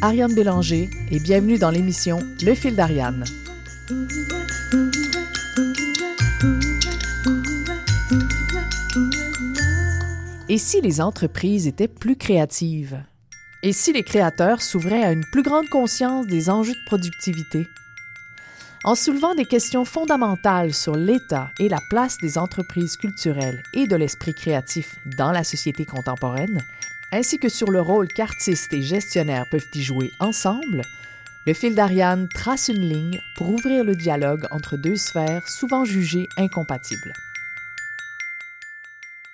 Ariane Bélanger et bienvenue dans l'émission Le fil d'Ariane. Et si les entreprises étaient plus créatives? Et si les créateurs s'ouvraient à une plus grande conscience des enjeux de productivité? En soulevant des questions fondamentales sur l'état et la place des entreprises culturelles et de l'esprit créatif dans la société contemporaine, ainsi que sur le rôle qu'artistes et gestionnaires peuvent y jouer ensemble, le fil d'Ariane trace une ligne pour ouvrir le dialogue entre deux sphères souvent jugées incompatibles.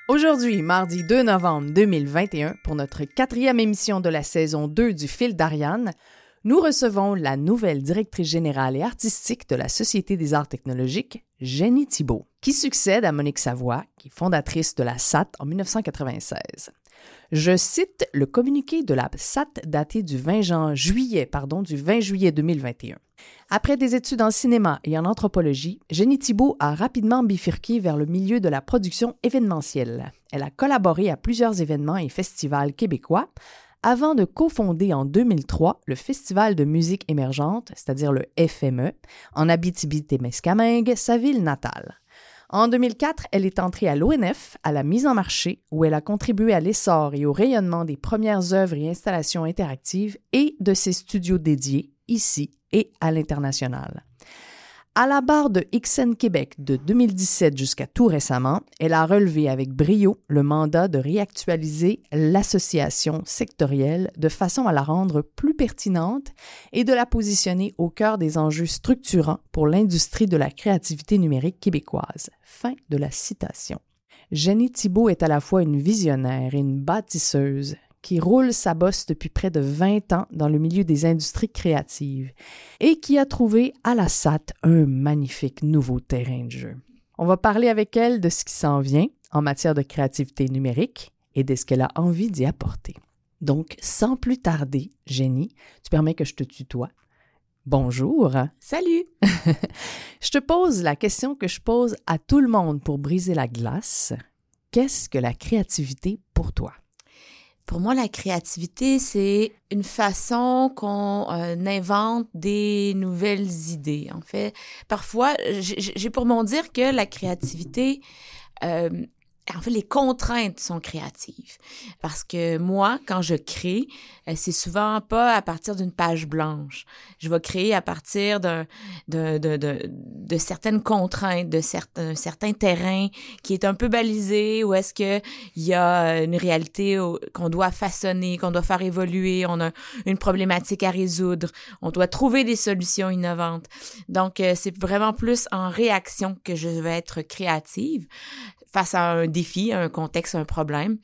Aujourd'hui, mardi 2 novembre 2021, pour notre quatrième émission de la saison 2 du fil d'Ariane, nous recevons la nouvelle directrice générale et artistique de la Société des arts technologiques, Jenny Thibault, qui succède à Monique Savoie, qui est fondatrice de la SAT en 1996. Je cite le communiqué de la SAT daté du 20 juillet, pardon, du 20 juillet 2021. Après des études en cinéma et en anthropologie, Jenny Thibault a rapidement bifurqué vers le milieu de la production événementielle. Elle a collaboré à plusieurs événements et festivals québécois, avant de cofonder en 2003 le Festival de musique émergente, c'est-à-dire le FME, en Abitibi-Témiscamingue, sa ville natale. En 2004, elle est entrée à l'ONF, à la mise en marché, où elle a contribué à l'essor et au rayonnement des premières œuvres et installations interactives et de ses studios dédiés, ici et à l'international. À la barre de XN Québec de 2017 jusqu'à tout récemment, elle a relevé avec brio le mandat de réactualiser l'association sectorielle de façon à la rendre plus pertinente et de la positionner au cœur des enjeux structurants pour l'industrie de la créativité numérique québécoise. Fin de la citation. Jenny Thibault est à la fois une visionnaire et une bâtisseuse qui roule sa bosse depuis près de 20 ans dans le milieu des industries créatives et qui a trouvé à la SAT un magnifique nouveau terrain de jeu. On va parler avec elle de ce qui s'en vient en matière de créativité numérique et de ce qu'elle a envie d'y apporter. Donc, sans plus tarder, Jenny, tu permets que je te tutoie. Bonjour. Salut. je te pose la question que je pose à tout le monde pour briser la glace. Qu'est-ce que la créativité pour toi? Pour moi, la créativité, c'est une façon qu'on euh, invente des nouvelles idées. En fait, parfois, j'ai pour mon dire que la créativité, euh, en fait, les contraintes sont créatives. Parce que moi, quand je crée, euh, c'est souvent pas à partir d'une page blanche. Je vais créer à partir de, de, de, de, certaines contraintes, de certains, certain terrain qui est un peu balisé, ou est-ce que il y a une réalité qu'on doit façonner, qu'on doit faire évoluer, on a une problématique à résoudre, on doit trouver des solutions innovantes. Donc, euh, c'est vraiment plus en réaction que je vais être créative face à un défi, un contexte, un problème.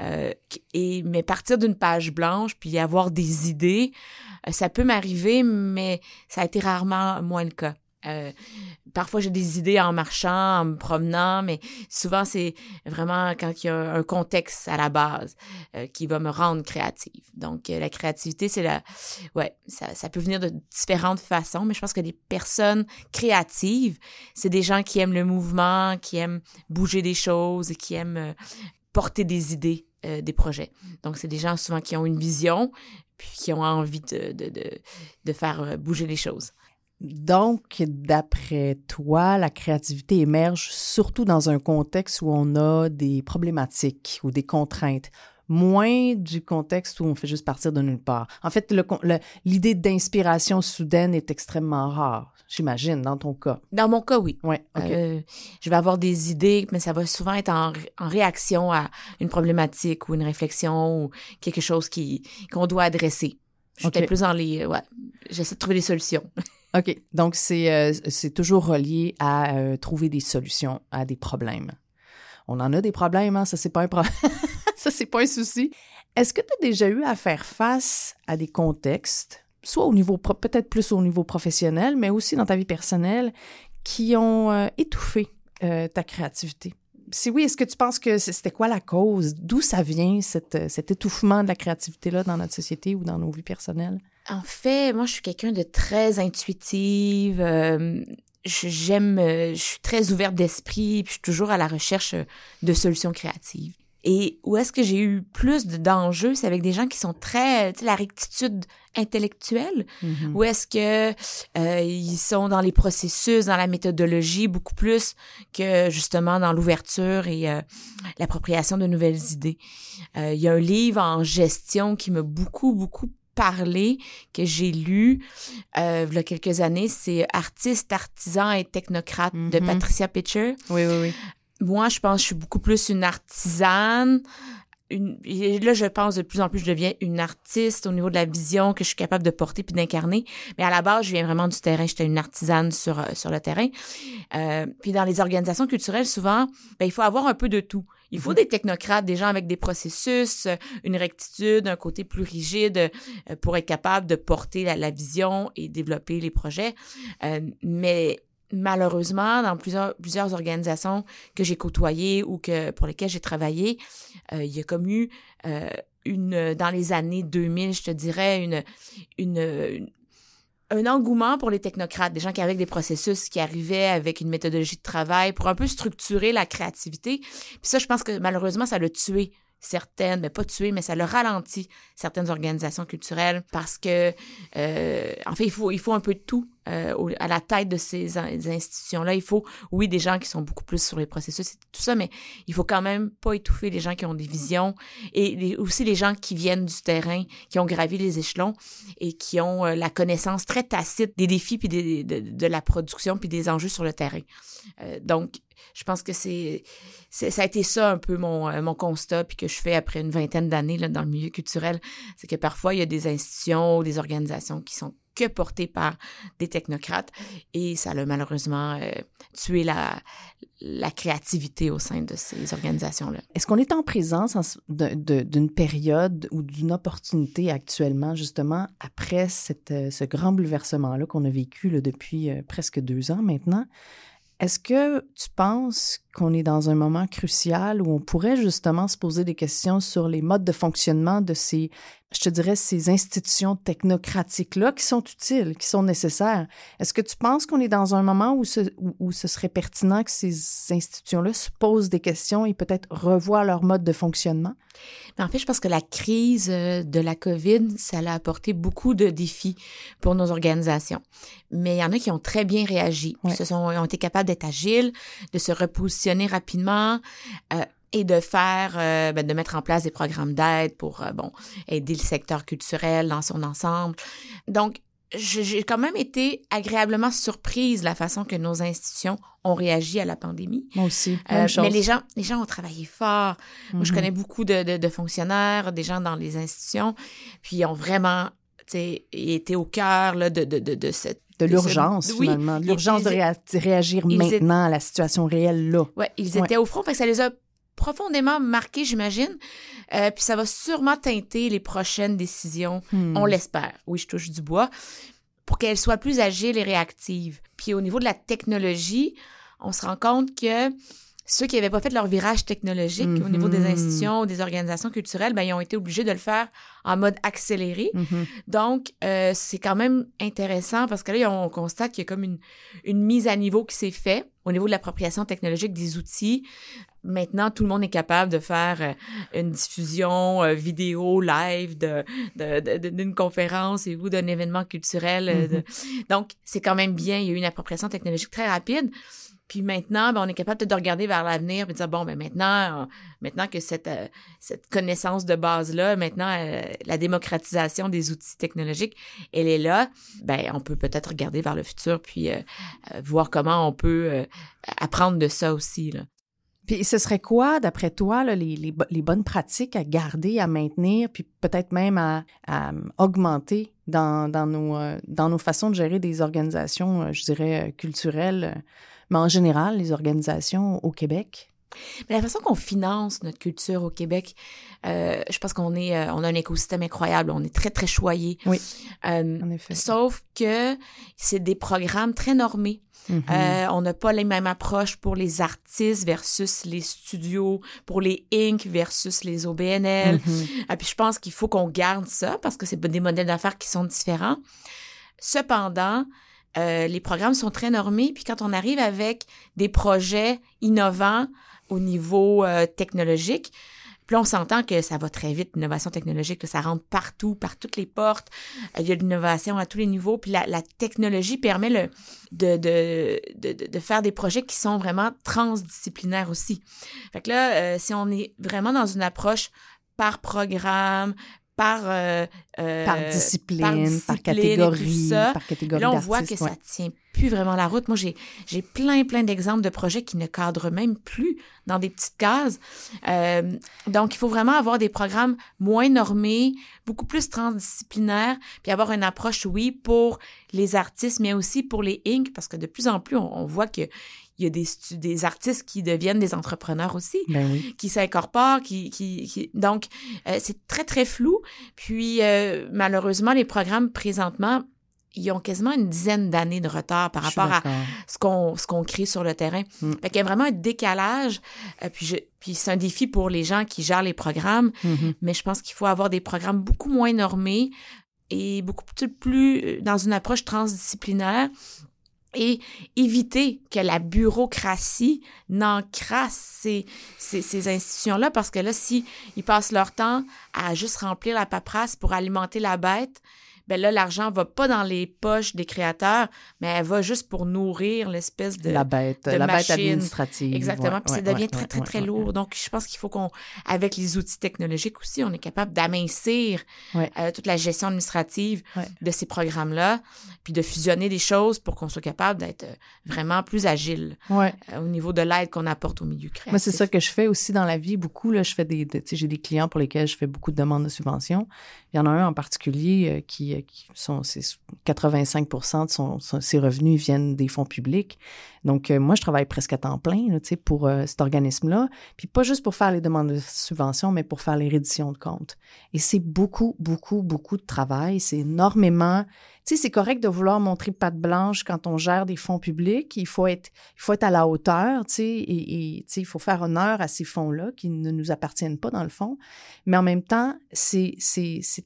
Euh, et mais partir d'une page blanche puis avoir des idées, euh, ça peut m'arriver, mais ça a été rarement moins le cas. Euh, parfois, j'ai des idées en marchant, en me promenant, mais souvent, c'est vraiment quand il y a un contexte à la base euh, qui va me rendre créative. Donc, euh, la créativité, c'est la... Ouais, ça, peut venir de différentes façons, mais je pense que les personnes créatives, c'est des gens qui aiment le mouvement, qui aiment bouger des choses, qui aiment porter des idées, des projets. Donc, c'est des gens souvent qui ont une vision, puis qui ont envie de faire bouger les choses. Donc, d'après toi, la créativité émerge surtout dans un contexte où on a des problématiques ou des contraintes, moins du contexte où on fait juste partir de nulle part. En fait, l'idée d'inspiration soudaine est extrêmement rare, j'imagine, dans ton cas. Dans mon cas, oui. Ouais, euh, je vais avoir des idées, mais ça va souvent être en, réaction à une problématique ou une réflexion ou quelque chose qu'on doit adresser. Je suis plus dans les... Ouais, j'essaie de trouver des solutions. OK. Donc, c'est euh, toujours relié à euh, trouver des solutions à des problèmes. On en a des problèmes, hein? Ça, c'est pas un problème. ça, c'est pas un souci. Est-ce que tu as déjà eu à faire face à des contextes, soit au niveau, peut-être plus au niveau professionnel, mais aussi dans ta vie personnelle, qui ont euh, étouffé ta créativité? Si oui, est-ce que tu penses que c'était quoi la cause? D'où ça vient, cette, cet étouffement de la créativité-là dans notre société ou dans nos vies personnelles? En fait, moi, je suis quelqu'un de très intuitive. Euh, j'aime, euh, je suis très ouverte d'esprit, puis je suis toujours à la recherche de solutions créatives. Et où est-ce que j'ai eu plus d'enjeux, c'est avec des gens qui sont très, tu sais, la rectitude intellectuelle, Mhm. ou est-ce que euh, ils sont dans les processus, dans la méthodologie, beaucoup plus que justement dans l'ouverture et euh, l'appropriation de nouvelles idées. Euh, Il y a un livre en gestion qui m'a beaucoup, beaucoup parlé, que j'ai lu euh, il y a quelques années, c'est Artiste, artisan et technocrate de Mhm. Patricia Pitcher. Oui, oui, oui. Moi, je pense que je suis beaucoup plus une artisane. Une, et là, je pense de plus en plus, je deviens une artiste au niveau de la vision que je suis capable de porter puis d'incarner. Mais à la base, je viens vraiment du terrain. J'étais une artisane sur, euh, sur le terrain. Euh, puis dans les organisations culturelles, souvent, ben, il faut avoir un peu de tout. Il faut Mhm. des technocrates, des gens avec des processus, une rectitude, un côté plus rigide euh, pour être capable de porter la, la vision et développer les projets. Euh, mais malheureusement, dans plusieurs, plusieurs organisations que j'ai côtoyées ou que pour lesquelles j'ai travaillé, euh, il y a comme eu euh, une dans les années 2000, je te dirais une une, une- un engouement pour les technocrates, des gens qui avaient des processus, qui arrivaient avec une méthodologie de travail pour un peu structurer la créativité. Puis ça, je pense que malheureusement, ça l'a tué certaines, mais pas tué, mais ça le ralentit certaines organisations culturelles parce que, euh, en fait, il faut, il faut un peu de tout euh, à la tête de ces, institutions-là. Il faut, oui, des gens qui sont beaucoup plus sur les processus et tout ça, mais il faut quand même pas étouffer les gens qui ont des visions et aussi les gens qui viennent du terrain, qui ont gravi les échelons et qui ont euh, la connaissance très tacite des défis puis de, la production puis des enjeux sur le terrain. Euh, donc, je pense que c'est, ça a été ça un peu mon, constat puis que je fais après une vingtaine d'années dans le milieu culturel, c'est que parfois il y a des institutions des organisations qui sont que portées par des technocrates et ça a malheureusement euh, tué la, la créativité au sein de ces organisations-là. Est-ce qu'on est en présence d'une période ou d'une opportunité actuellement, justement, après cette, euh, ce grand bouleversement-là qu'on a vécu depuis euh, presque deux ans maintenant? Est-ce que tu penses qu'on est dans un moment crucial où on pourrait justement se poser des questions sur les modes de fonctionnement de ces, je te dirais, ces institutions technocratiques-là qui sont utiles, qui sont nécessaires? Est-ce que tu penses qu'on est dans un moment où ce, où, où ce serait pertinent que ces institutions-là se posent des questions et peut-être revoient leur mode de fonctionnement? Mais en fait, je pense que la crise euh, de la COVID, ça a apporté beaucoup de défis pour nos organisations. Mais il y en a qui ont très bien réagi. Ouais. Ils se sont, ont été capables d'être agiles, de se repositionner rapidement. euh, et de faire, euh, ben, de mettre en place des programmes d'aide pour, euh, bon, aider le secteur culturel dans son ensemble. Donc, j'ai quand même été agréablement surprise de la façon que nos institutions ont réagi à la pandémie. Moi aussi. Euh, chose. mais les gens, les gens ont travaillé fort. Moi, je Mhm. connais beaucoup de, de, de fonctionnaires, des gens dans les institutions, puis ils ont vraiment, été au cœur là, de, de, de, de cette... de l'urgence, ce- oui, finalement. L'urgence de réa- réagir étaient- maintenant à la situation réelle, là. Ouais, ils Ouais. étaient au front, parce que ça les a profondément marqués, j'imagine. Euh, puis ça va sûrement teinter les prochaines décisions, Hmm. on l'espère. Oui, je touche du bois, pour qu'elles soient plus agiles et réactives. Puis au niveau de la technologie, on se rend compte que ceux qui n'avaient pas fait leur virage technologique au niveau des Mhm. institutions ou des organisations culturelles, ben, ils ont été obligés de le faire en mode accéléré. Mhm. Donc, euh, c'est quand même intéressant parce que là, on constate qu'il y a comme une, une mise à niveau qui s'est faite au niveau de l'appropriation technologique des outils. Maintenant, tout le monde est capable de faire euh, une diffusion euh, vidéo live de, de- de- d'une conférence et ou d'un événement culturel. euh, de- Donc, c'est quand même bien. Il y a eu une appropriation technologique très rapide. Puis maintenant, ben, on est capable de regarder vers l'avenir et de dire, bon, ben maintenant, euh, maintenant que cette, euh, cette connaissance de base-là, maintenant, euh, la démocratisation des outils technologiques, elle est là, ben on peut peut-être regarder vers le futur puis euh, voir comment on peut apprendre de ça aussi. Là. Puis ce serait quoi, d'après toi, là, les, les, les bonnes pratiques à garder, à maintenir, puis peut-être même à, à, augmenter dans, dans, nos, dans nos façons de gérer des organisations, je dirais, culturelles, mais en général, les organisations au Québec? Mais la façon qu'on finance notre culture au Québec, euh, je pense qu'on est, euh, on a un écosystème incroyable. On est très très choyé. Oui. Euh, En effet. sauf que c'est des programmes très normés. Mhm. On n'a pas les mêmes approches pour les artistes versus les studios, pour les Inc. versus les OBNL. Ah, puis je pense qu'il faut qu'on garde ça parce que c'est des modèles d'affaires qui sont différents. Cependant, euh, les programmes sont très normés. Puis quand on arrive avec des projets innovants au niveau euh, technologique, Puis on s'entend que ça va très vite, l'innovation technologique, ça rentre partout, par toutes les portes. Il y a de l'innovation à tous les niveaux. Puis la, technologie permet de, faire des projets qui sont vraiment transdisciplinaires aussi. Fait que là, euh, si on est vraiment dans une approche par programme, par, euh, euh, par, discipline, par, catégorie, par catégorie Là, on voit que ça tient plus vraiment la route. Moi, j'ai, plein, plein d'exemples de projets qui ne cadrent même plus dans des petites cases. Euh, donc, il faut vraiment avoir des programmes moins normés, beaucoup plus transdisciplinaires, puis avoir une approche, oui, pour les artistes, mais aussi pour les Inc., parce que de plus en plus, on, on voit que il y a des, des artistes qui deviennent des entrepreneurs aussi, ben qui s'incorporent, qui, qui, qui, donc euh, c'est très très flou. Puis euh, malheureusement, les programmes présentement ils ont quasiment une dizaine d'années de retard par rapport à ce qu'on ce qu'on crée sur le terrain. Mm. Fait qu'il y a vraiment un décalage. Euh, puis je, puis c'est un défi pour les gens qui gèrent les programmes, mm-hmm. mais je pense qu'il faut avoir des programmes beaucoup moins normés et beaucoup plus dans une approche transdisciplinaire et éviter que la bureaucratie n'encrasse ces, ces, ces institutions-là, parce que là, si ils passent leur temps à juste remplir la paperasse pour alimenter la bête, ben là, l'argent va pas dans les poches des créateurs, mais elle va juste pour nourrir l'espèce de la bête, la bête administrative. Exactement. puis ça devient très, très, très lourd. Donc, je pense qu'il faut qu'on, avec les outils technologiques aussi, on est capable d'amincir euh, toute la gestion administrative de ces programmes-là, puis de fusionner des choses pour qu'on soit capable d'être euh, vraiment plus agile euh, au niveau de l'aide qu'on apporte au milieu créatif. Moi, c'est ça que je fais aussi dans la vie. Beaucoup, là, je fais des, j'ai des clients pour lesquels je fais beaucoup de demandes de subventions. Il y en a un en particulier qui qui sont 85% de son, ses revenus viennent des fonds publics. Donc, euh, moi, je travaille presque à temps plein là, pour euh, cet organisme-là. Puis pas juste pour faire les demandes de subventions, mais pour faire les redditions de comptes. Et c'est beaucoup, beaucoup, beaucoup de travail. C'est énormément sais, c'est correct de vouloir montrer patte blanche quand on gère des fonds publics. Il faut être, il faut être à la hauteur, tu sais, et, il faut faire honneur à ces fonds-là qui ne nous appartiennent pas dans le fond. Mais en même temps, c'est,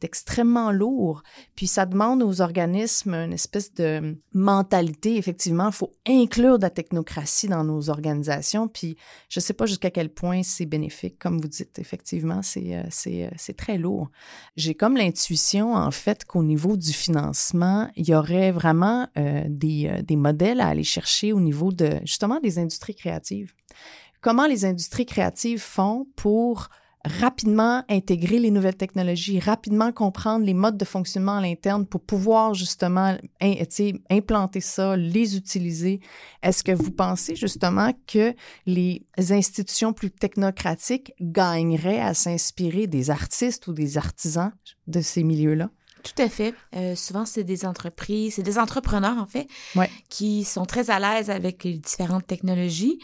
extrêmement lourd. Puis ça demande aux organismes une espèce de mentalité. Effectivement, il faut inclure de la technocratie dans nos organisations. Puis je sais pas jusqu'à quel point c'est bénéfique, comme vous dites. Effectivement, c'est, euh, euh, c'est très lourd. J'ai comme l'intuition, en fait, qu'au niveau du financement, il y aurait vraiment euh, des, euh, des, modèles à aller chercher au niveau de justement des industries créatives. Comment les industries créatives font pour rapidement intégrer les nouvelles technologies, rapidement comprendre les modes de fonctionnement à l'interne pour pouvoir justement implanter ça, les utiliser? Est-ce que vous pensez justement que les institutions plus technocratiques gagneraient à s'inspirer des artistes ou des artisans de ces milieux-là? Tout à fait. Euh, souvent, c'est des entreprises, c'est des entrepreneurs, en fait, ouais. qui sont très à l'aise avec les différentes technologies.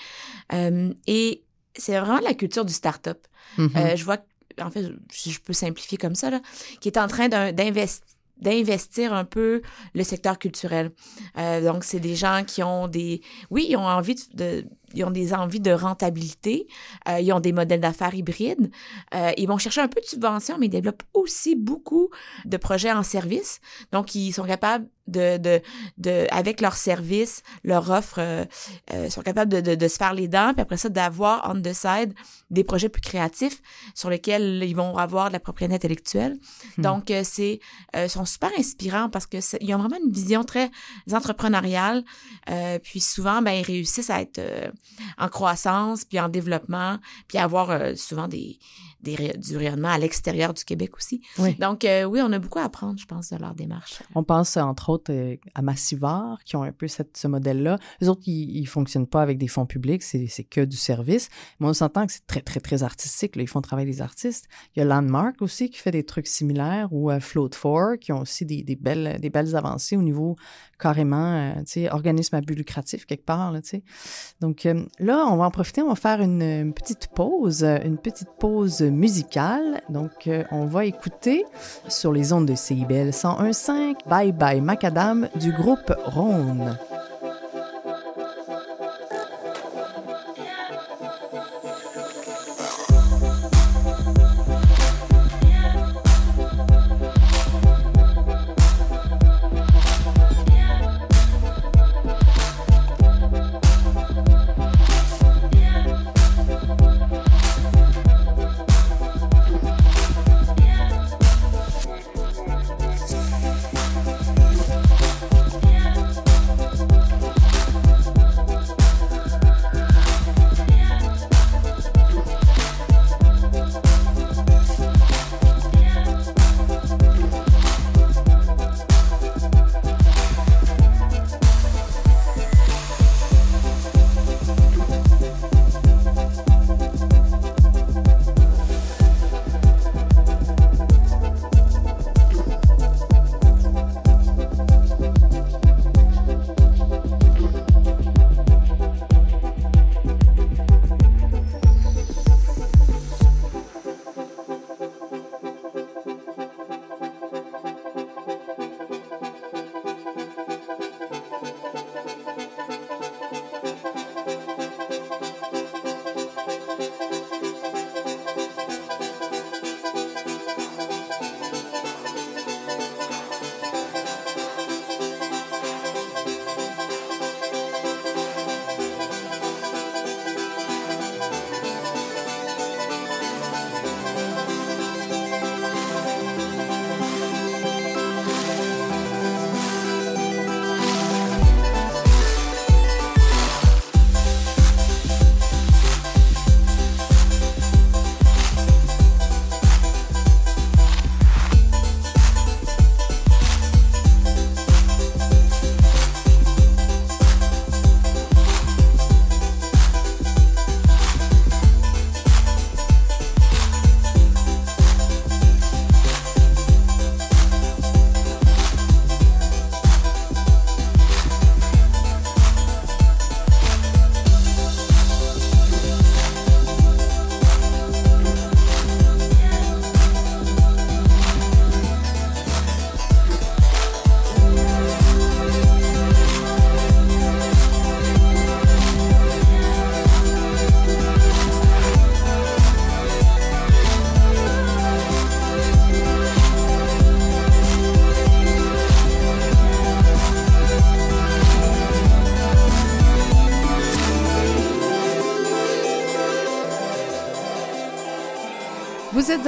Euh, et c'est vraiment la culture du start-up. Mm-hmm. euh, je vois, en fait, si je peux simplifier comme ça, là, qui est en train d'investir d'investir un peu le secteur culturel. Euh, donc, c'est des gens qui ont des... Oui, ils ont envie de, de ils ont des envies de rentabilité, euh, ils ont des modèles d'affaires hybrides, euh, ils vont chercher un peu de subvention, mais ils développent aussi beaucoup de projets en service. Donc, ils sont capables de, de, de avec leurs services, leur offre, euh, euh, sont capables de, de, de, se faire les dents, puis après ça, d'avoir on the side des projets plus créatifs sur lesquels ils vont avoir de la propriété intellectuelle. Hmm. Donc, euh, c'est euh, sont super inspirants parce que ils ont vraiment une vision très entrepreneuriale. Euh, puis souvent, ben ils réussissent à être euh, en croissance, puis en développement, puis avoir euh, souvent des, des, du rayonnement à l'extérieur du Québec aussi. Oui. Donc, euh, oui, on a beaucoup à apprendre, je pense, de leur démarche. On pense, entre autres, euh, à Massivar, qui ont un peu cette, ce modèle-là. Les autres, ils, ils fonctionnent pas avec des fonds publics, c'est que du service. Mais on s'entend que c'est très, très, très artistique. Là. Ils font travailler les artistes. Il y a Landmark aussi qui fait des trucs similaires, ou euh, Float 4, qui ont aussi des, des, belles, des belles avancées au niveau carrément, tu sais, organisme à but lucratif quelque part, tu sais. Donc là, on va en profiter, on va faire une, une petite pause, une petite pause musicale. Donc, euh, on va écouter sur les ondes de CIBL 101.5 Bye Bye Macadam du groupe Rhône.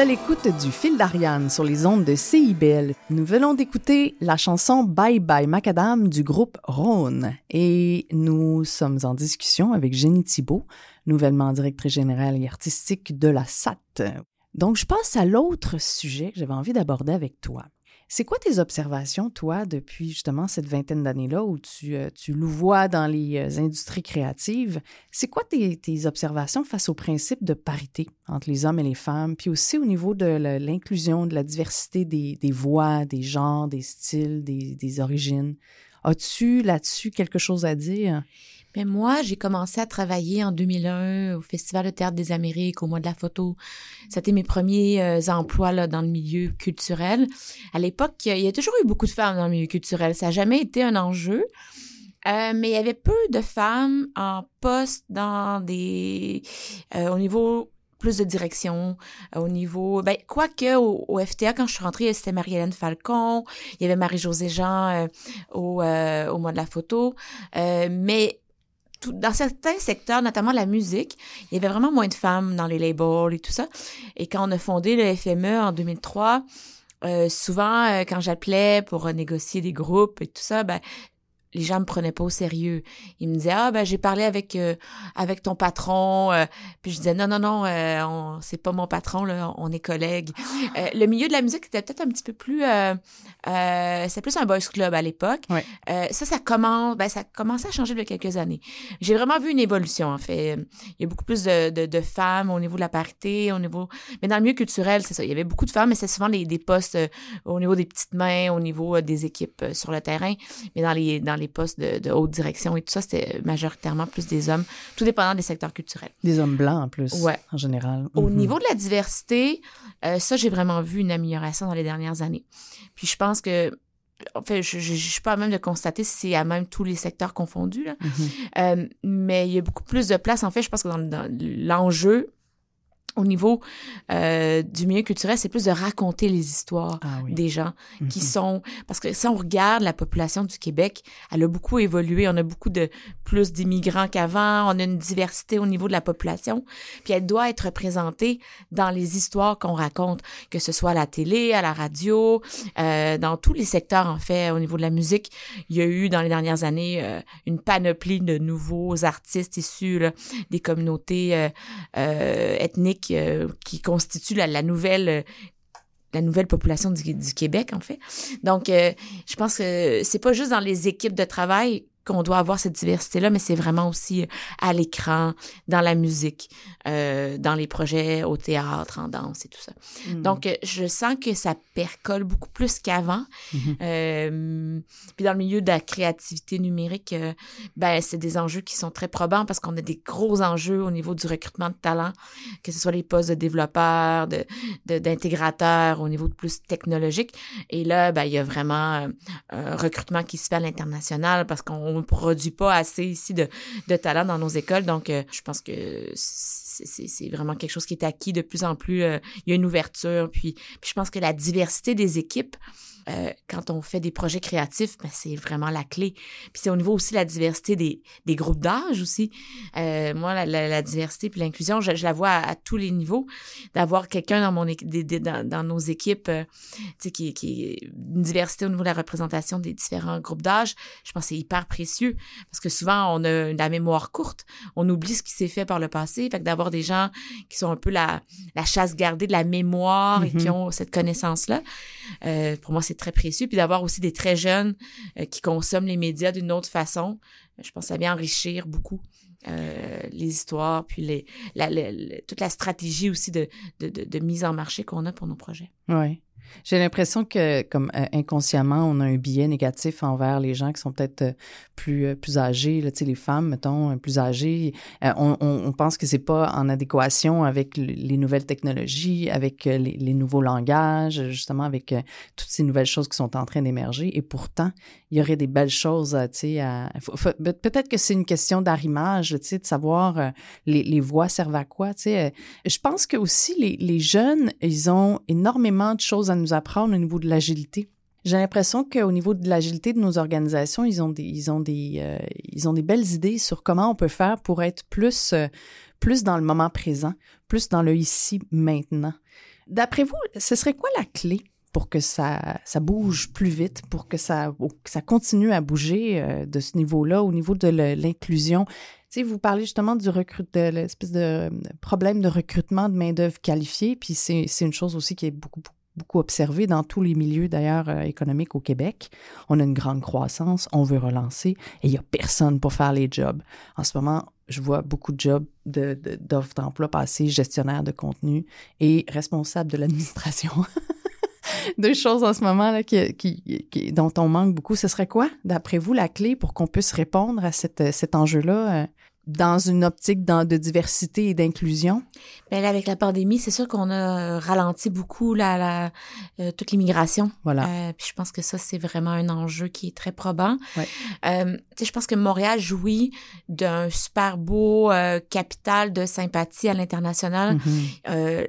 À l'écoute du fil d'Ariane sur les ondes de CIBL. Nous venons d'écouter la chanson Bye Bye Macadam du groupe Rhône et nous sommes en discussion avec Jenny Thibault, nouvellement directrice générale et artistique de la SAT. Donc, je passe à l'autre sujet que j'avais envie d'aborder avec toi. C'est quoi tes observations, toi, depuis justement cette vingtaine d'années-là où tu, euh, tu louvois dans les euh, industries créatives? C'est quoi tes, tes, observations face au principe de parité entre les hommes et les femmes, puis aussi au niveau de l'inclusion, de la diversité des, des, voix, des genres, des styles, des, des origines? As-tu là-dessus quelque chose à dire? Mais moi, j'ai commencé à travailler en 2001 au Festival de théâtre des Amériques, au mois de la photo. C'était mes premiers euh, emplois là, dans le milieu culturel. À l'époque, il y a toujours eu beaucoup de femmes dans le milieu culturel. Ça n'a jamais été un enjeu. Euh, mais il y avait peu de femmes en poste dans des euh, au niveau plus de direction au niveau ben quoique au, au, FTA quand je suis rentrée c'était Marie-Hélène Falcon il y avait Marie-Josée Jean au au mois de la photo mais dans certains secteurs, notamment la musique, il y avait vraiment moins de femmes dans les labels et tout ça. Et quand on a fondé le FME en 2003, euh, souvent, euh, quand j'appelais pour négocier des groupes et tout ça, ben, les gens me prenaient pas au sérieux. Ils me disaient ah ben j'ai parlé avec euh, avec ton patron euh. puis je disais non non non euh, c'est pas mon patron là on est collègues. Euh, le milieu de la musique était peut-être un petit peu plus c'est plus un boys club à l'époque. ça ça commence ben ça commençait à changer depuis quelques années. J'ai vraiment vu une évolution en fait. Il y a beaucoup plus de, de, de, femmes au niveau de la parité au niveau mais dans le milieu culturel c'est ça il y avait beaucoup de femmes mais c'est souvent des, des postes au niveau des petites mains au niveau des équipes sur le terrain mais dans les dans les postes de, haute direction et tout ça, c'était majoritairement plus des hommes, tout dépendant des secteurs culturels. Des hommes blancs en plus, ouais. en général. Au mhm. niveau de la diversité, euh, ça, j'ai vraiment vu une amélioration dans les dernières années. Puis je pense que en fait, je, je, suis pas à même de constater si c'est à même tous les secteurs confondus, là. Mhm. Euh, mais il y a beaucoup plus de place. En fait, je pense que dans l'enjeu, au niveau euh, du milieu culturel, c'est plus de raconter les histoires ah des gens qui mm-hmm. sont parce que si on regarde la population du Québec, elle a beaucoup évolué, on a beaucoup de plus d'immigrants qu'avant, on a une diversité au niveau de la population, puis elle doit être représentée dans les histoires qu'on raconte, que ce soit à la télé, à la radio, euh, dans tous les secteurs en fait au niveau de la musique, il y a eu dans les dernières années euh, une panoplie de nouveaux artistes issus là, des communautés euh, euh, qui constitue la, nouvelle euh, la nouvelle population du, Québec en fait. Donc euh, je pense que c'est pas juste dans les équipes de travail qu'on doit avoir cette diversité-là, mais c'est vraiment aussi à l'écran, dans la musique, euh, dans les projets au théâtre, en danse et tout ça. Mm. Donc, euh, je sens que ça percole beaucoup plus qu'avant. Euh, puis dans le milieu de la créativité numérique, euh, ben c'est des enjeux qui sont très probants parce qu'on a des gros enjeux au niveau du recrutement de talents, que ce soit les postes de développeurs, de d'intégrateurs au niveau de plus technologique. Et là, ben il y a vraiment un recrutement qui se fait à l'international parce qu'on ne produit pas assez ici de, de talent dans nos écoles. Donc, euh, je pense que c'est vraiment quelque chose qui est acquis de plus en plus. Euh, il y a une ouverture. Puis je pense que la diversité des équipes, euh, quand on fait des projets créatifs, ben, c'est vraiment la clé. Puis c'est au niveau aussi de la diversité des, des groupes d'âge aussi. Euh, moi, la, la, diversité puis l'inclusion, je, je, la vois à, tous les niveaux. D'avoir quelqu'un dans mon dans, dans, nos équipes, euh, qui, qui une diversité au niveau de la représentation des différents groupes d'âge, je pense que c'est hyper précieux parce que souvent on a la mémoire courte, on oublie ce qui s'est fait par le passé. Fait que d'avoir des gens qui sont un peu la, la chasse gardée de la mémoire et qui mm-hmm. ont cette connaissance là, euh, pour moi c'est très précieux. Puis d'avoir aussi des très jeunes euh, qui consomment les médias d'une autre façon, euh, je pense que ça vient enrichir beaucoup euh, les histoires, puis les, toute la stratégie aussi de, de mise en marché qu'on a pour nos projets. Oui. J'ai l'impression que, comme euh, inconsciemment, on a un biais négatif envers les gens qui sont peut-être euh, plus euh, plus âgés, là, les femmes, mettons, plus âgées. on, pense que c'est pas en adéquation avec les nouvelles technologies, avec les, nouveaux langages, justement avec toutes ces nouvelles choses qui sont en train d'émerger. Et pourtant, il y aurait des belles choses, tu sais, peut-être que c'est une question d'arrimage, tu sais, de savoir les, les voix servent à quoi, tu sais. Je pense que aussi les, les jeunes, ils ont énormément de choses à nous apprendre au niveau de l'agilité. J'ai l'impression qu'au niveau de l'agilité de nos organisations, ils ont des, ils ont des, euh, ils ont des belles idées sur comment on peut faire pour être plus, euh, plus dans le moment présent, plus dans le ici maintenant. D'après vous, ce serait quoi la clé pour que ça, ça bouge plus vite, pour que ça, ça continue à bouger euh, de ce niveau-là, au niveau de l'inclusion? Vous parlez justement du de l'espèce de problème de recrutement de main-d'œuvre qualifiée, puis c'est une chose aussi qui est beaucoup, beaucoup observée dans tous les milieux d'ailleurs euh, économiques au Québec. On a une grande croissance, on veut relancer, et il n'y a personne pour faire les jobs. En ce moment, je vois beaucoup de jobs d'offres de, d'emploi passer gestionnaire de contenu et responsable de l'administration. Deux choses en ce moment là, qui, dont on manque beaucoup. Ce serait quoi, d'après vous, la clé pour qu'on puisse répondre à cet enjeu-là euh, dans une optique de diversité et d'inclusion? Bien, avec la pandémie, c'est sûr qu'on a ralenti beaucoup la, la euh, toute l'immigration. Voilà. Euh, puis je pense que ça, c'est vraiment un enjeu qui est très probant. Ouais. Euh, je pense que Montréal jouit d'un super beau euh, capital de sympathie à l'international. Mm-hmm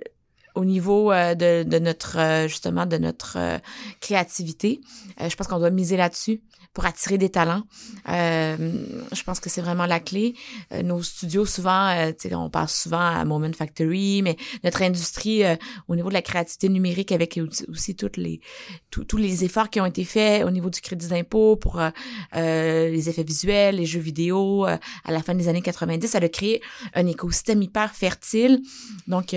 au niveau euh, de, de, notre euh, justement de notre euh, créativité. je pense qu'on doit miser là-dessus pour attirer des talents. je pense que c'est vraiment la clé. nos studios souvent, on passe souvent à Moment Factory, mais notre industrie au niveau de la créativité numérique avec aussi toutes les tous les efforts qui ont été faits au niveau du crédit d'impôt pour les effets visuels, les jeux vidéo à la fin des années 90, ça a créé un écosystème hyper fertile. Donc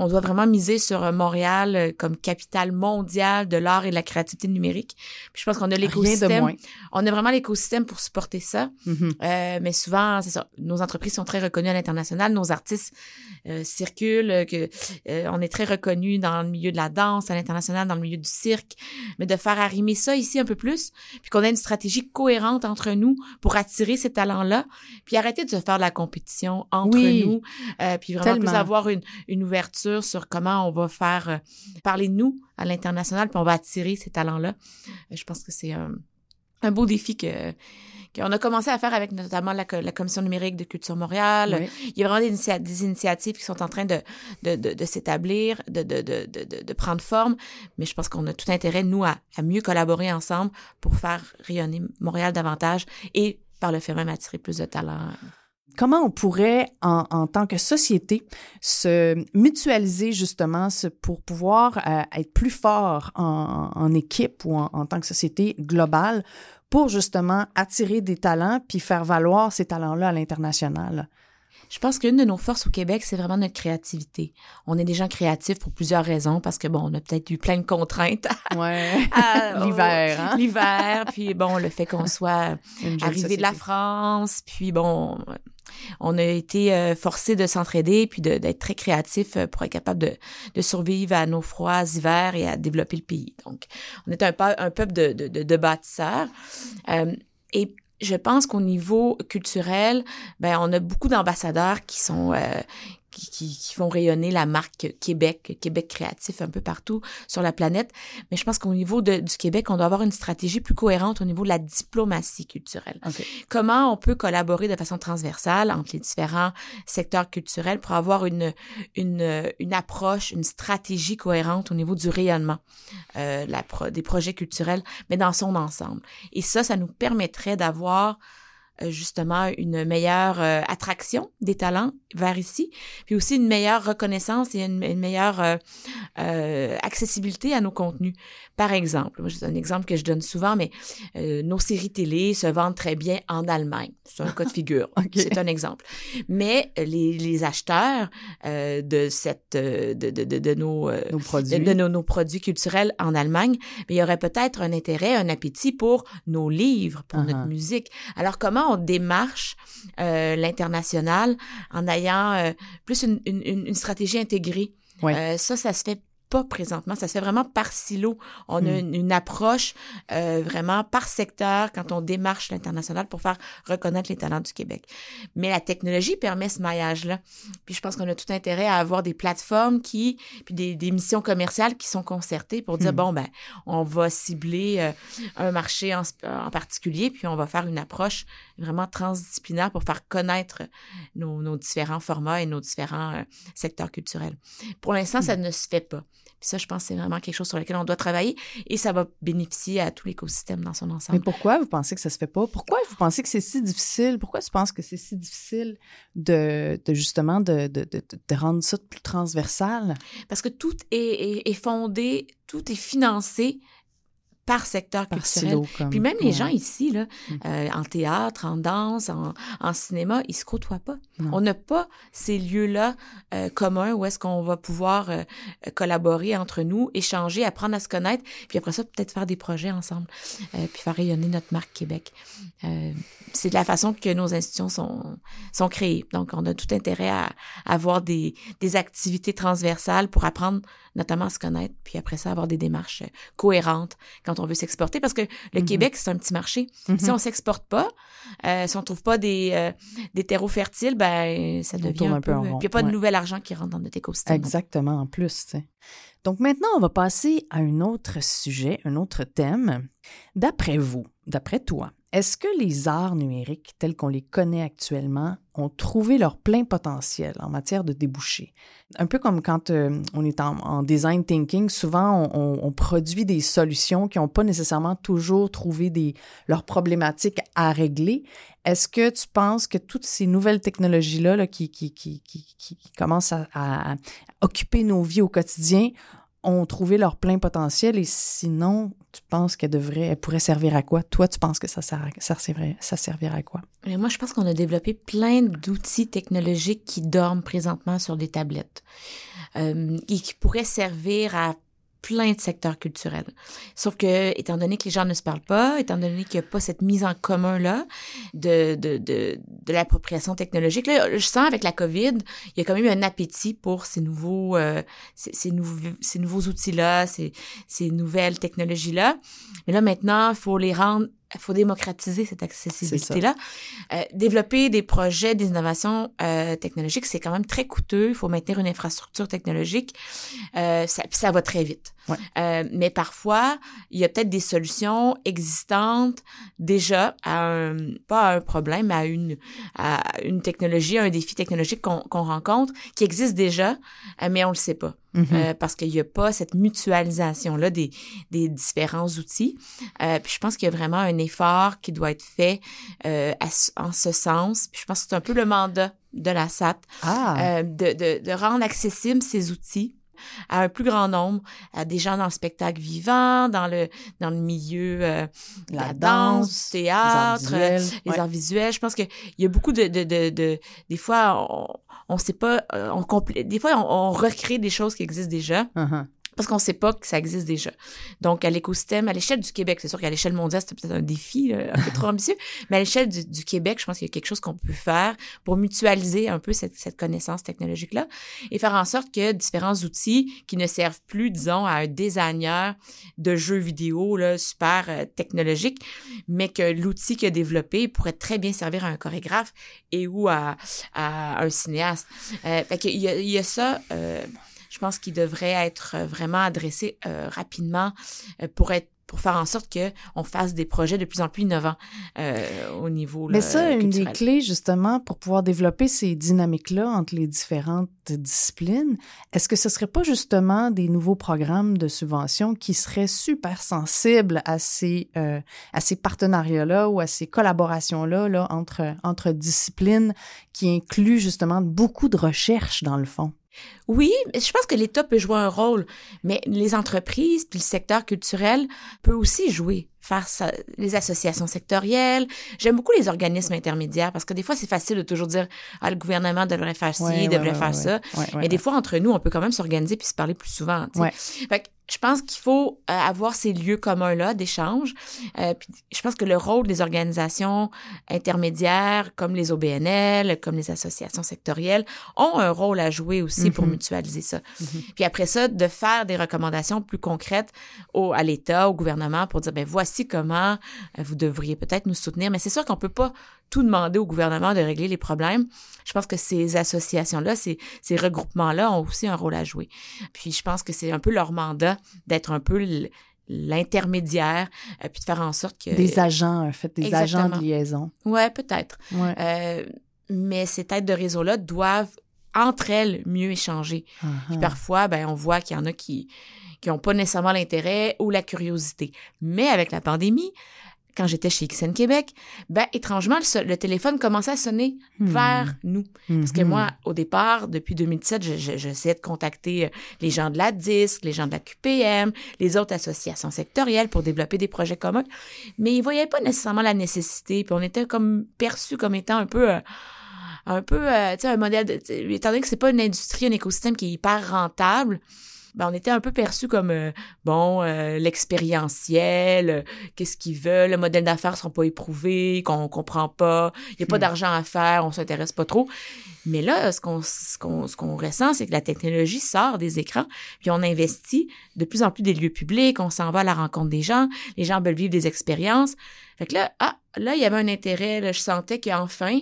on doit vraiment miser sur euh, Montréal euh, comme capitale mondiale de l'art et de la créativité numérique. Puis je pense qu'on a l'écosystème. On a vraiment l'écosystème pour supporter ça. Mm-hmm. euh, mais souvent, c'est ça. Nos entreprises sont très reconnues à l'international. Nos artistes euh, circulent. Que, on est très reconnus dans le milieu de la danse, à l'international, dans le milieu du cirque. Mais de faire arrimer ça ici un peu plus, puis qu'on ait une stratégie cohérente entre nous pour attirer ces talents-là, puis arrêter de se faire de la compétition entre nous, puis vraiment plus avoir une, une ouverture sur comment on va faire euh, parler de nous à l'international, puis on va attirer ces talents-là. Euh, je pense que c'est un, beau défi que qu'on a commencé à faire avec notamment la, Commission numérique de Culture Montréal. Il y a vraiment des, initiatives qui sont en train de, de, s'établir, de, de, prendre forme, mais je pense qu'on a tout intérêt, nous, à, à mieux collaborer ensemble pour faire rayonner Montréal davantage et par le fait même attirer plus de talents comment on pourrait, en, tant que société, se mutualiser justement pour pouvoir euh, être plus fort en, équipe ou en, tant que société globale pour justement attirer des talents puis faire valoir ces talents-là à l'international? Je pense qu'une de nos forces au Québec, c'est vraiment notre créativité. On est des gens créatifs pour plusieurs raisons, parce que bon, on a peut-être eu plein de contraintes. Ouais. L'hiver, hein? L'hiver, puis bon, le fait qu'on soit arrivé de la France, puis bon, on a été euh, forcés de s'entraider puis d'être très créatifs euh, pour être capable de, de, survivre à nos froids hivers et à développer le pays. Donc, on est un, un peuple de, de, de, bâtisseurs. Euh, et je pense qu'au niveau culturel, ben on a beaucoup d'ambassadeurs qui sont euh, qui, qui, font rayonner la marque Québec, Québec créatif un peu partout sur la planète. Mais je pense qu'au niveau de, du Québec, on doit avoir une stratégie plus cohérente au niveau de la diplomatie culturelle. Comment on peut collaborer de façon transversale entre les différents secteurs culturels pour avoir une, une, une approche, une stratégie cohérente au niveau du rayonnement euh, la des projets culturels, mais dans son ensemble? Et ça, ça nous permettrait d'avoir justement une meilleure euh, attraction des talents vers ici, puis aussi une meilleure reconnaissance et une, meilleure euh, euh, accessibilité à nos contenus. Par exemple, c'est un exemple que je donne souvent, mais euh, nos séries télé se vendent très bien en Allemagne. C'est un cas de figure. C'est un exemple. Mais les, les acheteurs de cette de, de, de, de nos, nos, produits. de, nos, nos, produits culturels en Allemagne, mais il y aurait peut-être un intérêt, un appétit pour nos livres, pour notre uh-huh. musique. Alors comment on démarche l'international en ayant euh, plus une, une, une, stratégie intégrée. Euh, ça, ça se fait pas présentement. Ça se fait vraiment par silo. On a hmm. une, approche euh, vraiment par secteur quand on démarche l'international pour faire reconnaître les talents du Québec. Mais la technologie permet ce maillage-là. Puis je pense qu'on a tout intérêt à avoir des plateformes qui, puis des, des missions commerciales qui sont concertées pour dire, hmm. bon, ben, on va cibler euh, un marché en, en, particulier, puis on va faire une approche vraiment transdisciplinaire pour faire connaître nos, nos différents formats et nos différents euh, secteurs culturels. Pour l'instant, ça hmm. ne se fait pas. Puis ça, je pense que c'est vraiment quelque chose sur lequel on doit travailler et ça va bénéficier à tout l'écosystème dans son ensemble. Mais pourquoi vous pensez que ça se fait pas? Pourquoi vous pensez que c'est si difficile? Pourquoi tu penses que c'est si difficile de, de justement de, de, de, de, rendre ça plus transversal? Parce que tout est, est, est fondé, tout est financé par secteur Par culturel. silo, comme- Puis même les ouais. gens ici, là, Mm. euh, en théâtre, en danse, en, en cinéma, ils se côtoient pas. Non. On n'a pas ces lieux-là euh, communs où est-ce qu'on va pouvoir euh, collaborer entre nous, échanger, apprendre à se connaître, puis après ça, peut-être faire des projets ensemble, puis faire rayonner notre marque Québec. C'est de la façon que nos institutions sont, sont créées. Donc, on a tout intérêt à, à avoir des, des activités transversales pour apprendre notamment à se connaître, puis après ça, avoir des démarches cohérentes quand on veut s'exporter, parce que le Mhm. Québec, c'est un petit marché. Mhm. Si on s'exporte pas, euh, si on trouve pas des, euh, des terreaux fertiles, ben ça On devient un, un peu... Puis il n'y a pas ouais. de nouvel argent qui rentre dans notre écosystème. Exactement, en plus. Donc maintenant, on va passer à un autre sujet, un autre thème. D'après vous, d'après toi, est-ce que les arts numériques tels qu'on les connaît actuellement ont trouvé leur plein potentiel en matière de débouchés? Un peu comme quand euh, on est en, design thinking, souvent on, produit des solutions qui n'ont pas nécessairement toujours trouvé leurs problématiques à régler. Est-ce que tu penses que toutes ces nouvelles technologies-là là, qui, commencent à occuper nos vies au quotidien ont trouvé leur plein potentiel et sinon, tu penses qu'elles devraient, elles pourraient servir à quoi? Toi, tu penses que ça, sert à- ça, servirait, ça servirait à quoi? Mais moi, je pense qu'on a développé plein d'outils technologiques qui dorment présentement sur des tablettes euh, et qui pourraient servir à plein de secteurs culturels. Sauf que, étant donné que les gens ne se parlent pas, étant donné qu'il n'y a pas cette mise en commun-là de, de, de, de l'appropriation technologique, là, je sens avec la COVID, il y a quand même eu un appétit pour ces nouveaux, euh, ces, nouveaux, ces nouveaux outils-là, ces, ces nouvelles technologies-là. Mais là, maintenant, il faut les rendre il faut démocratiser cette accessibilité-là. Euh, développer des projets, des innovations euh, technologiques, c'est quand même très coûteux. Il faut maintenir une infrastructure technologique. Euh, ça, ça va très vite. Ouais. Euh, mais parfois, il y a peut-être des solutions existantes déjà à un, pas à un problème, mais à une, à une technologie, à un défi technologique qu'on qu'on rencontre, qui existe déjà, euh, mais on le sait pas. Mhm. Euh, parce qu'il n'y a pas cette mutualisation-là des, des différents outils. Euh, puis je pense qu'il y a vraiment un effort qui doit être fait euh, à en ce sens. Puis je pense que c'est un peu le mandat de la SAT ah, euh, de, de, de rendre accessibles ces outils à un plus grand nombre, à des gens dans le spectacle vivant, dans le dans le milieu euh, de la, danse, du les arts théâtre, euh, visuels. les Ouais. arts visuels. Je pense qu'il y a beaucoup de, de, de, de des fois, on, on sait pas, euh, on complé- des fois, on, on recrée des choses qui existent déjà Mhm. Parce qu'on sait pas que ça existe déjà. Donc, à l'écosystème, à l'échelle du Québec, c'est sûr qu'à l'échelle mondiale, c'est peut-être un défi euh, un peu trop ambitieux, mais à l'échelle du, du Québec, je pense qu'il y a quelque chose qu'on peut faire pour mutualiser un peu cette, cette connaissance technologique-là et faire en sorte que différents outils qui ne servent plus, disons, à un designer de jeux vidéo là, super euh, technologique, mais que l'outil qu'il a développé pourrait très bien servir à un chorégraphe et ou à, à un cinéaste. Euh, fait qu'il y a, il y a ça... je pense qu'il devrait être euh, vraiment adressé euh, rapidement euh, pour être pour faire en sorte que on fasse des projets de plus en plus innovants euh, au niveau Mais là, ça, une des clés, justement, pour pouvoir développer ces dynamiques-là entre les différentes disciplines, est-ce que ce serait pas justement des nouveaux programmes de subvention qui seraient super sensibles à ces, euh, à ces partenariats-là ou à ces collaborations-là là, entre, entre disciplines qui incluent justement beaucoup de recherche, dans le fond? Oui, je pense que l'État peut jouer un rôle, mais les entreprises puis le secteur culturel peut aussi jouer faire ça, les associations sectorielles. J'aime beaucoup les organismes intermédiaires parce que des fois c'est facile de toujours dire ah le gouvernement devrait faire ci, Ouais, devrait ouais, faire ouais, ça. Mais des fois, entre nous, on peut quand même s'organiser puis se parler plus souvent. Fait que je pense qu'il faut euh, avoir ces lieux communs-là d'échange. Euh, puis je pense que le rôle des organisations intermédiaires, comme les OBNL, comme les associations sectorielles, ont un rôle à jouer aussi pour Mhm. mutualiser ça. Mhm. Puis après ça, de faire des recommandations plus concrètes au, à l'État, au gouvernement, pour dire, ben voici comment euh, vous devriez peut-être nous soutenir. Mais c'est sûr qu'on peut pas tout demander au gouvernement de régler les problèmes. Je pense que ces associations-là, ces, ces regroupements-là ont aussi un rôle à jouer. Puis je pense que c'est un peu leur mandat d'être un peu l'intermédiaire, euh, puis de faire en sorte que... Des agents, en fait, des agents de liaison. Ouais, peut-être. Ouais. Euh, mais ces têtes de réseau-là doivent entre elles mieux échanger. Puis Uh-huh. parfois, ben, on voit qu'il y en a qui qui n'ont pas nécessairement l'intérêt ou la curiosité. Mais avec la pandémie, quand j'étais chez XN Québec, ben, étrangement, le, le téléphone commençait à sonner vers nous. Parce que Mhm. moi, au départ, depuis 2017, je- je- j'essayais de contacter euh, les gens de la DISC, les gens de la QPM, les autres associations sectorielles pour développer des projets communs. Mais ils voyaient pas nécessairement la nécessité. Puis on était comme perçus comme étant un peu... euh, un peu, euh, tu sais, un modèle, de, étant donné que c'est pas une industrie, un écosystème qui est hyper rentable, ben, on était un peu perçus comme, euh, bon, euh, l'expérientiel, euh, qu'est-ce qu'ils veulent, le modèle d'affaires sont pas éprouvés, qu'on comprend pas, il y a pas Hmm. d'argent à faire, on s'intéresse pas trop. Mais là, ce qu'on ce qu'on ce qu'on ressent, c'est que la technologie sort des écrans, puis on investit de plus en plus des lieux publics, on s'en va à la rencontre des gens, les gens veulent vivre des expériences. Fait que là, ah, là, il y avait un intérêt, là, je sentais qu'enfin,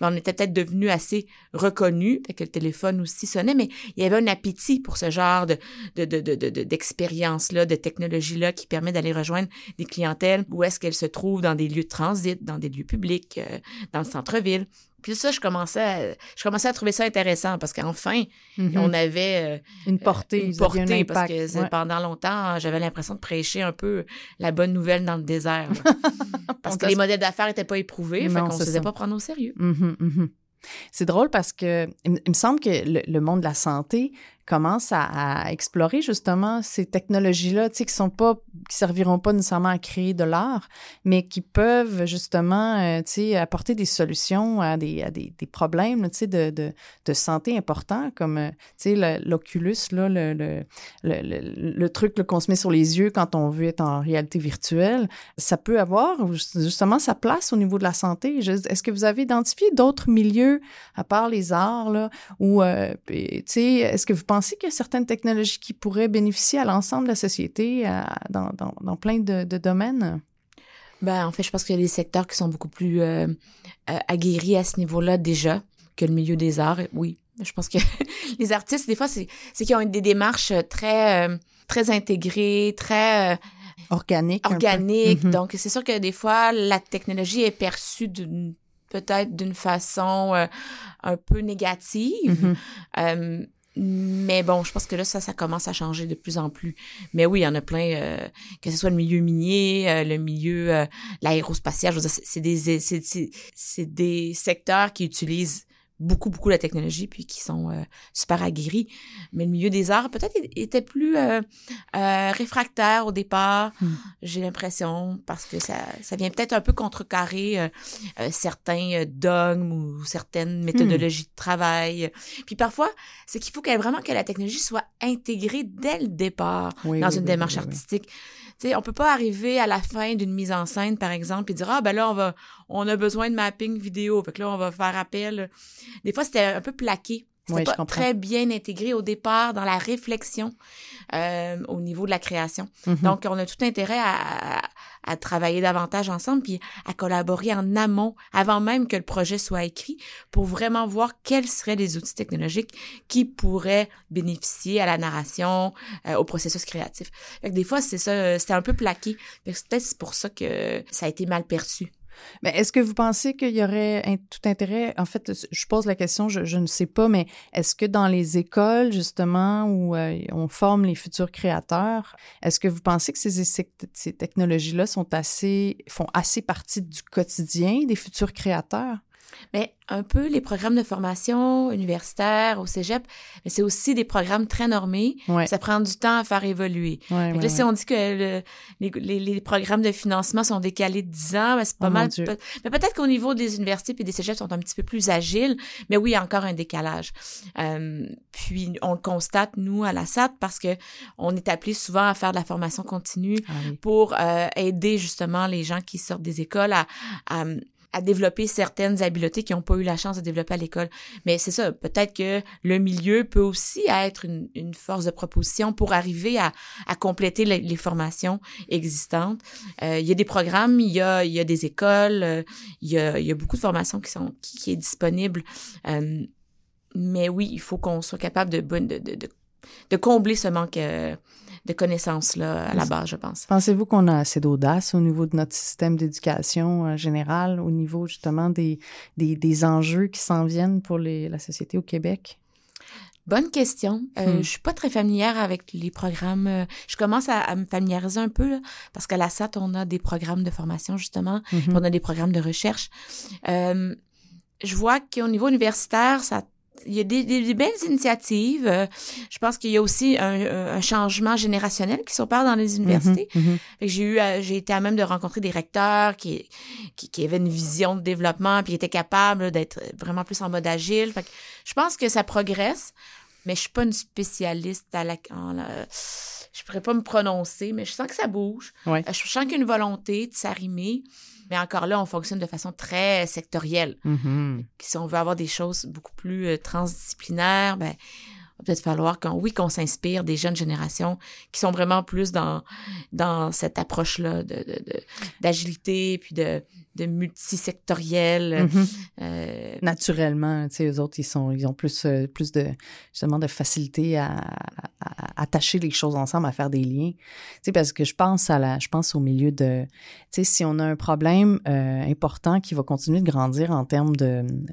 on était peut-être devenu assez reconnus, fait que le téléphone aussi sonnait, mais il y avait un appétit pour ce genre de, de, de, d'expérience-là, de technologie-là qui permet d'aller rejoindre des clientèles où est-ce qu'elles se trouvent dans des lieux de transit, dans des lieux publics, euh, dans le centre-ville. Puis ça, je commençais à, je commençais à trouver ça intéressant parce qu'enfin, Mhm. on avait euh, une portée, une un portée parce que Ouais. pendant longtemps, j'avais l'impression de prêcher un peu la bonne nouvelle dans le désert. parce que les modèles d'affaires n'étaient pas éprouvés, fait Non, qu'on se c'est faisait ça. pas prendre au sérieux. Mhm, mhm. C'est drôle parce que il, me- il me semble que le, le monde de la santé commence à, explorer justement ces technologies-là, tu sais, qui sont pas, qui serviront pas nécessairement à créer de l'art, mais qui peuvent justement, euh, tu sais, apporter des solutions à des, à des, des problèmes, tu sais, de, de, de santé importants, comme, euh, tu sais, l'Oculus, là, le, le, le, le- truc qu'on se met sur les yeux quand on veut être en réalité virtuelle, ça peut avoir justement sa place au niveau de la santé. Est-ce que vous avez identifié d'autres milieux à part les arts, là, ou, euh, tu sais, est-ce que vous pensez qu'il y a certaines technologies qui pourraient bénéficier à l'ensemble de la société à- dans, dans, dans plein de, de domaines? Ben, en fait, je pense qu'il y a des secteurs qui sont beaucoup plus euh, euh, aguerris à ce niveau-là déjà que le milieu des arts. Oui, je pense que les artistes, des fois, c'est c'est qu'ils ont des démarches très, euh, très intégrées, très euh, organiques. Mhm. Donc, c'est sûr que des fois, la technologie est perçue d'une peut-être d'une façon euh, un peu négative. Mhm. Euh, mais bon, je pense que là, ça, ça commence à changer de plus en plus. Mais oui, il y en a plein, euh, que ce soit le milieu minier, euh, le milieu, euh, l'aérospatial, je veux dire, c'est- des, c'est des secteurs qui utilisent beaucoup, beaucoup la technologie, puis qui sont euh, super aguerris. Mais le milieu des arts, peut-être, était plus euh, euh, réfractaire au départ, Hmm. j'ai l'impression, parce que ça, ça vient peut-être un peu contrecarrer certains dogmes ou certaines méthodologies de travail. Puis parfois, c'est qu'il faut vraiment que la technologie soit intégrée dès le départ Oui, dans oui, une oui, démarche artistique. Sais, on peut pas arriver à la fin d'une mise en scène, par exemple, et dire ah ben là on va, on a besoin de mapping vidéo, fait que là on va faire appel. Des fois c'était un peu plaqué. C'était Oui, pas comprends. très bien intégré au départ dans la réflexion euh, au niveau de la création. Mhm. Donc, on a tout intérêt à, à- à travailler davantage ensemble, puis à collaborer en amont, avant même que le projet soit écrit, pour vraiment voir quels seraient les outils technologiques qui pourraient bénéficier à la narration, euh, au processus créatif. Fait que des fois, c'est ça, euh, c'était un peu plaqué. Que c'est peut-être pour ça que ça a été mal perçu. Mais est-ce que vous pensez qu'il y aurait tout intérêt? En fait, je pose la question, je, ne sais pas, mais est-ce que dans les écoles, justement, où euh, on forme les futurs créateurs, est-ce que vous pensez que ces, technologies-là font assez partie du quotidien des futurs créateurs? Mais un peu les programmes de formation universitaire au cégep, mais c'est aussi des programmes très normés. Ouais. Ça prend du temps à faire évoluer. ouais, ouais, là, si on dit que le- les, les- les programmes de financement sont décalés de 10 ans, ben, c'est pas Oh, mal. Mais peut-être qu'au niveau des universités et des cégeps sont un petit peu plus agiles, mais oui, il y a encore un décalage. Euh, puis on le constate, nous, à la SAT, parce que on est appelé souvent à faire de la formation continue Ah oui. pour euh, aider justement les gens qui sortent des écoles à, à, à développer certaines habiletés qu'ils n'ont pas eu la chance de développer à l'école. Mais c'est ça, peut-être que le milieu peut aussi être une, une force de proposition pour arriver à, à compléter les, les formations existantes. Euh, il y a des programmes, il y a, il y a des écoles, euh, il, y a, il y a beaucoup de formations qui sont qui, qui est disponible. Euh, mais oui, il faut qu'on soit capable de, de, de, de, de combler ce manque euh, de connaissances-là à la base, je pense. Pensez-vous qu'on a assez d'audace au niveau de notre système d'éducation euh, général, au niveau justement des, des, des enjeux qui s'en viennent pour les, la société au Québec? Bonne question. Euh, Hmm. Je suis pas très familière avec les programmes. euh, Je commence à, à me familiariser un peu là, parce qu'à la SAT, on a des programmes de formation justement, Mhm. on a des programmes de recherche. Euh, je vois qu'au niveau universitaire, ça il y a des, des- des belles initiatives. Euh, je pense qu'il y a aussi un, un changement générationnel qui s'opère dans les universités. Mhm, mhm. Fait que j'ai eu, j'ai été à même de rencontrer des recteurs qui, qui, qui avaient une vision de développement puis étaient capables d'être vraiment plus en mode agile. Fait que je pense que ça progresse, mais je suis pas une spécialiste à la, en la- je pourrais pas me prononcer, mais je sens que ça bouge. Ouais. Euh, Je sens qu'il y a une volonté de s'arrimer, mais encore là, on fonctionne de façon très sectorielle. Mhm. Si on veut avoir des choses beaucoup plus euh, transdisciplinaires, ben, va peut-être falloir qu'on, oui, qu'on s'inspire des jeunes générations qui sont vraiment plus dans, dans cette approche-là de, de, de- d'agilité puis de, de multisectoriel. Mhm. Euh, Naturellement, tu sais, eux autres, ils sont, ils ont plus, euh, plus de, justement, de facilité à, à- à attacher les choses ensemble, à faire des liens. Tu sais, parce que je pense à la, je pense au milieu de, tu sais, si on a un problème euh, important qui va continuer de grandir en termes de, de,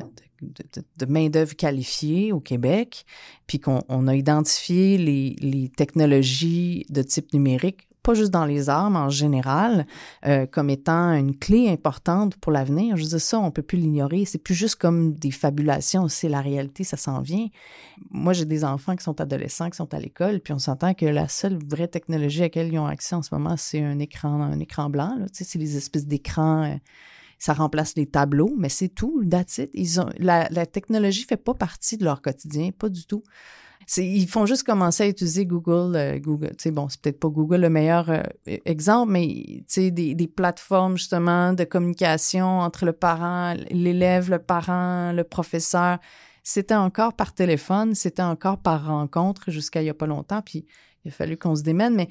de- main-d'œuvre qualifiée au Québec, puis qu'on on a identifié les, technologies de type numérique, pas juste dans les armes en général, euh, comme étant une clé importante pour l'avenir. Je dire, ça, on peut plus l'ignorer. C'est plus juste comme des fabulations, c'est la réalité, ça s'en vient. Moi, j'ai des enfants qui sont adolescents, qui sont à l'école, puis on s'entend que la seule vraie technologie à laquelle ils ont accès en ce moment, c'est un écran, un écran blanc. C'est les espèces d'écrans... euh, ça remplace les tableaux, mais c'est tout, that's it. Ils ont, la, la technologie fait pas partie de leur quotidien, pas du tout. Ils font juste commencer à utiliser Google. euh, Google, tu sais, bon, c'est peut-être pas Google le meilleur euh, exemple, mais tu sais, des, des plateformes justement de communication entre le parent, l'élève, le parent, le professeur. C'était encore par téléphone, c'était encore par rencontre jusqu'à il y a pas longtemps. Puis il a fallu qu'on se démène. Mais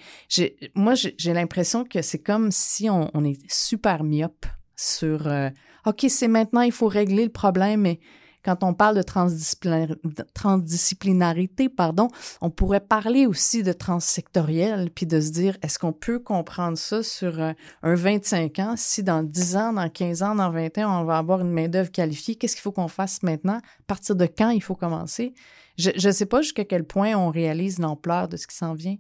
moi, j'ai l'impression que c'est comme si on, on est super myope sur euh, OK, c'est maintenant, il faut régler le problème, mais quand on parle de transdisciplinar- de transdisciplinarité, pardon, on pourrait parler aussi de transsectoriel, puis de se dire, est-ce qu'on peut comprendre ça sur euh, un 25 ans, si dans 10 ans, dans 15 ans, dans 20 ans, on va avoir une main-d'œuvre qualifiée, qu'est-ce qu'il faut qu'on fasse maintenant? À partir de quand il faut commencer? Je ne sais pas jusqu'à quel point on réalise l'ampleur de ce qui s'en vient.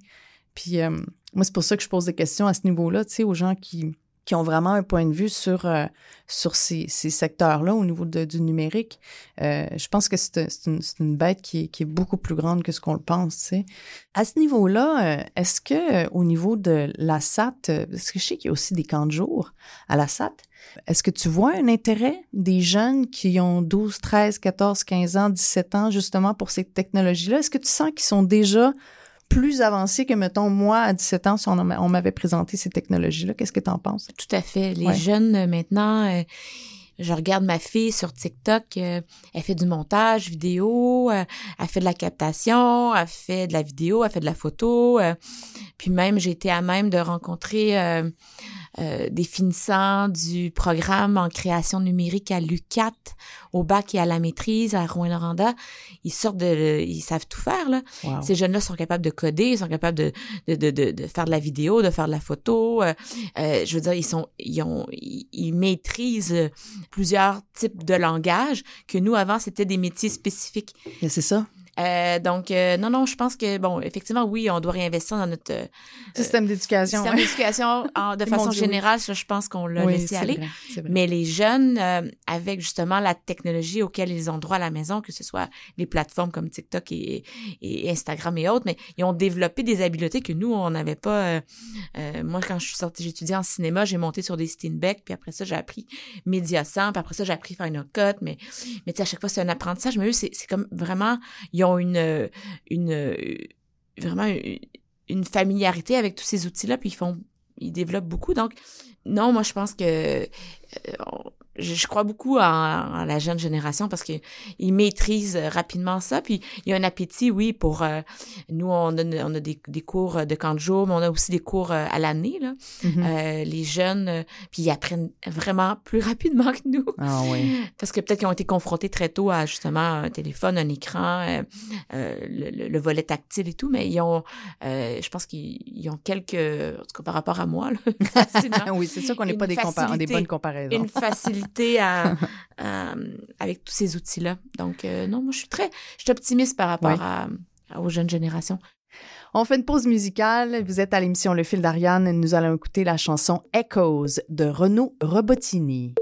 Puis euh, moi, c'est pour ça que je pose des questions à ce niveau-là, tu sais, aux gens qui, qui ont vraiment un point de vue sur, euh, sur ces, ces secteurs-là au niveau du numérique. Euh, je pense que c'est une, bête qui est, beaucoup plus grande que ce qu'on le pense. À ce niveau-là, euh, est-ce que au niveau de la SAT, parce que je sais qu'il y a aussi des camps de jour à la SAT, est-ce que tu vois un intérêt des jeunes qui ont 12, 13, 14, 15 ans, 17 ans justement pour ces technologies-là? Est-ce que tu sens qu'ils sont déjà plus avancés que, mettons, moi, à 17 ans, si on, on m'avait présenté ces technologies-là? Qu'est-ce que tu en penses? Tout à fait. Les Ouais. jeunes, euh, maintenant, euh, je regarde ma fille sur TikTok, euh, elle fait du montage vidéo, euh, elle fait de la captation, elle fait de la vidéo, elle fait de la photo. puis même, j'ai été à même de rencontrer euh, des finissants du programme en création numérique à l'UCAT, au bac et à la maîtrise à Rouen-Noranda. Ils sortent de... Ils savent tout faire, là. Wow. Ces jeunes-là sont capables de coder, ils sont capables de, de, de, de, de faire de la vidéo, de faire de la photo. euh, euh, je veux dire, ils sont, ils ont, ils, ils maîtrisent plusieurs types de langages que nous avant c'était des métiers spécifiques. C'est ça. Euh, donc euh, non non, je pense que bon, effectivement oui, on doit réinvestir dans notre euh, Système d'éducation. système d'éducation de façon Dieu, oui. générale. ça, je pense qu'on l'a Oui, laissé aller. vrai, c'est vrai. Mais les jeunes, euh, avec justement la technologie auquel ils ont droit à la maison, que ce soit les plateformes comme TikTok et, et Instagram et autres, mais ils ont développé des habiletés que nous, on n'avait pas. euh, moi, quand je suis sortie, étudié en cinéma, j'ai monté sur des Steenbeck, puis après ça, j'ai appris Mediasan, puis après ça, j'ai appris Final Cut, mais, mais tu sais, à chaque fois, c'est un apprentissage. Mais eux, c'est c'est comme vraiment, ils ont une, euh, une, euh, vraiment une, familiarité avec tous ces outils-là, puis ils font, ils développent beaucoup. Donc, non, moi, je pense que euh, je, crois beaucoup en, en la jeune génération parce qu'ils maîtrisent rapidement ça. Puis il y a un appétit, oui, pour euh, nous, on a, on a des, des cours de camp de jour, mais on a aussi des cours euh, à l'année. là. Mhm. Euh, les jeunes, euh, puis ils apprennent vraiment plus rapidement que nous. Ah oui. Parce que peut-être qu'ils ont été confrontés très tôt à justement un téléphone, un écran, euh, euh, le, le- le volet tactile et tout, mais ils ont, euh, je pense qu'ils ils ont quelques, en tout cas par rapport à moi, là, oui, c'est sûr qu'on n'est pas des, des bonnes comparaisons. une facilité à, à, avec tous ces outils-là. Donc, non, moi, je suis très, je suis optimiste par rapport à, aux jeunes générations. On fait une pause musicale. Vous êtes à l'émission Le fil d'Ariane. Nous allons écouter la chanson Echoes de Renaud Robotini.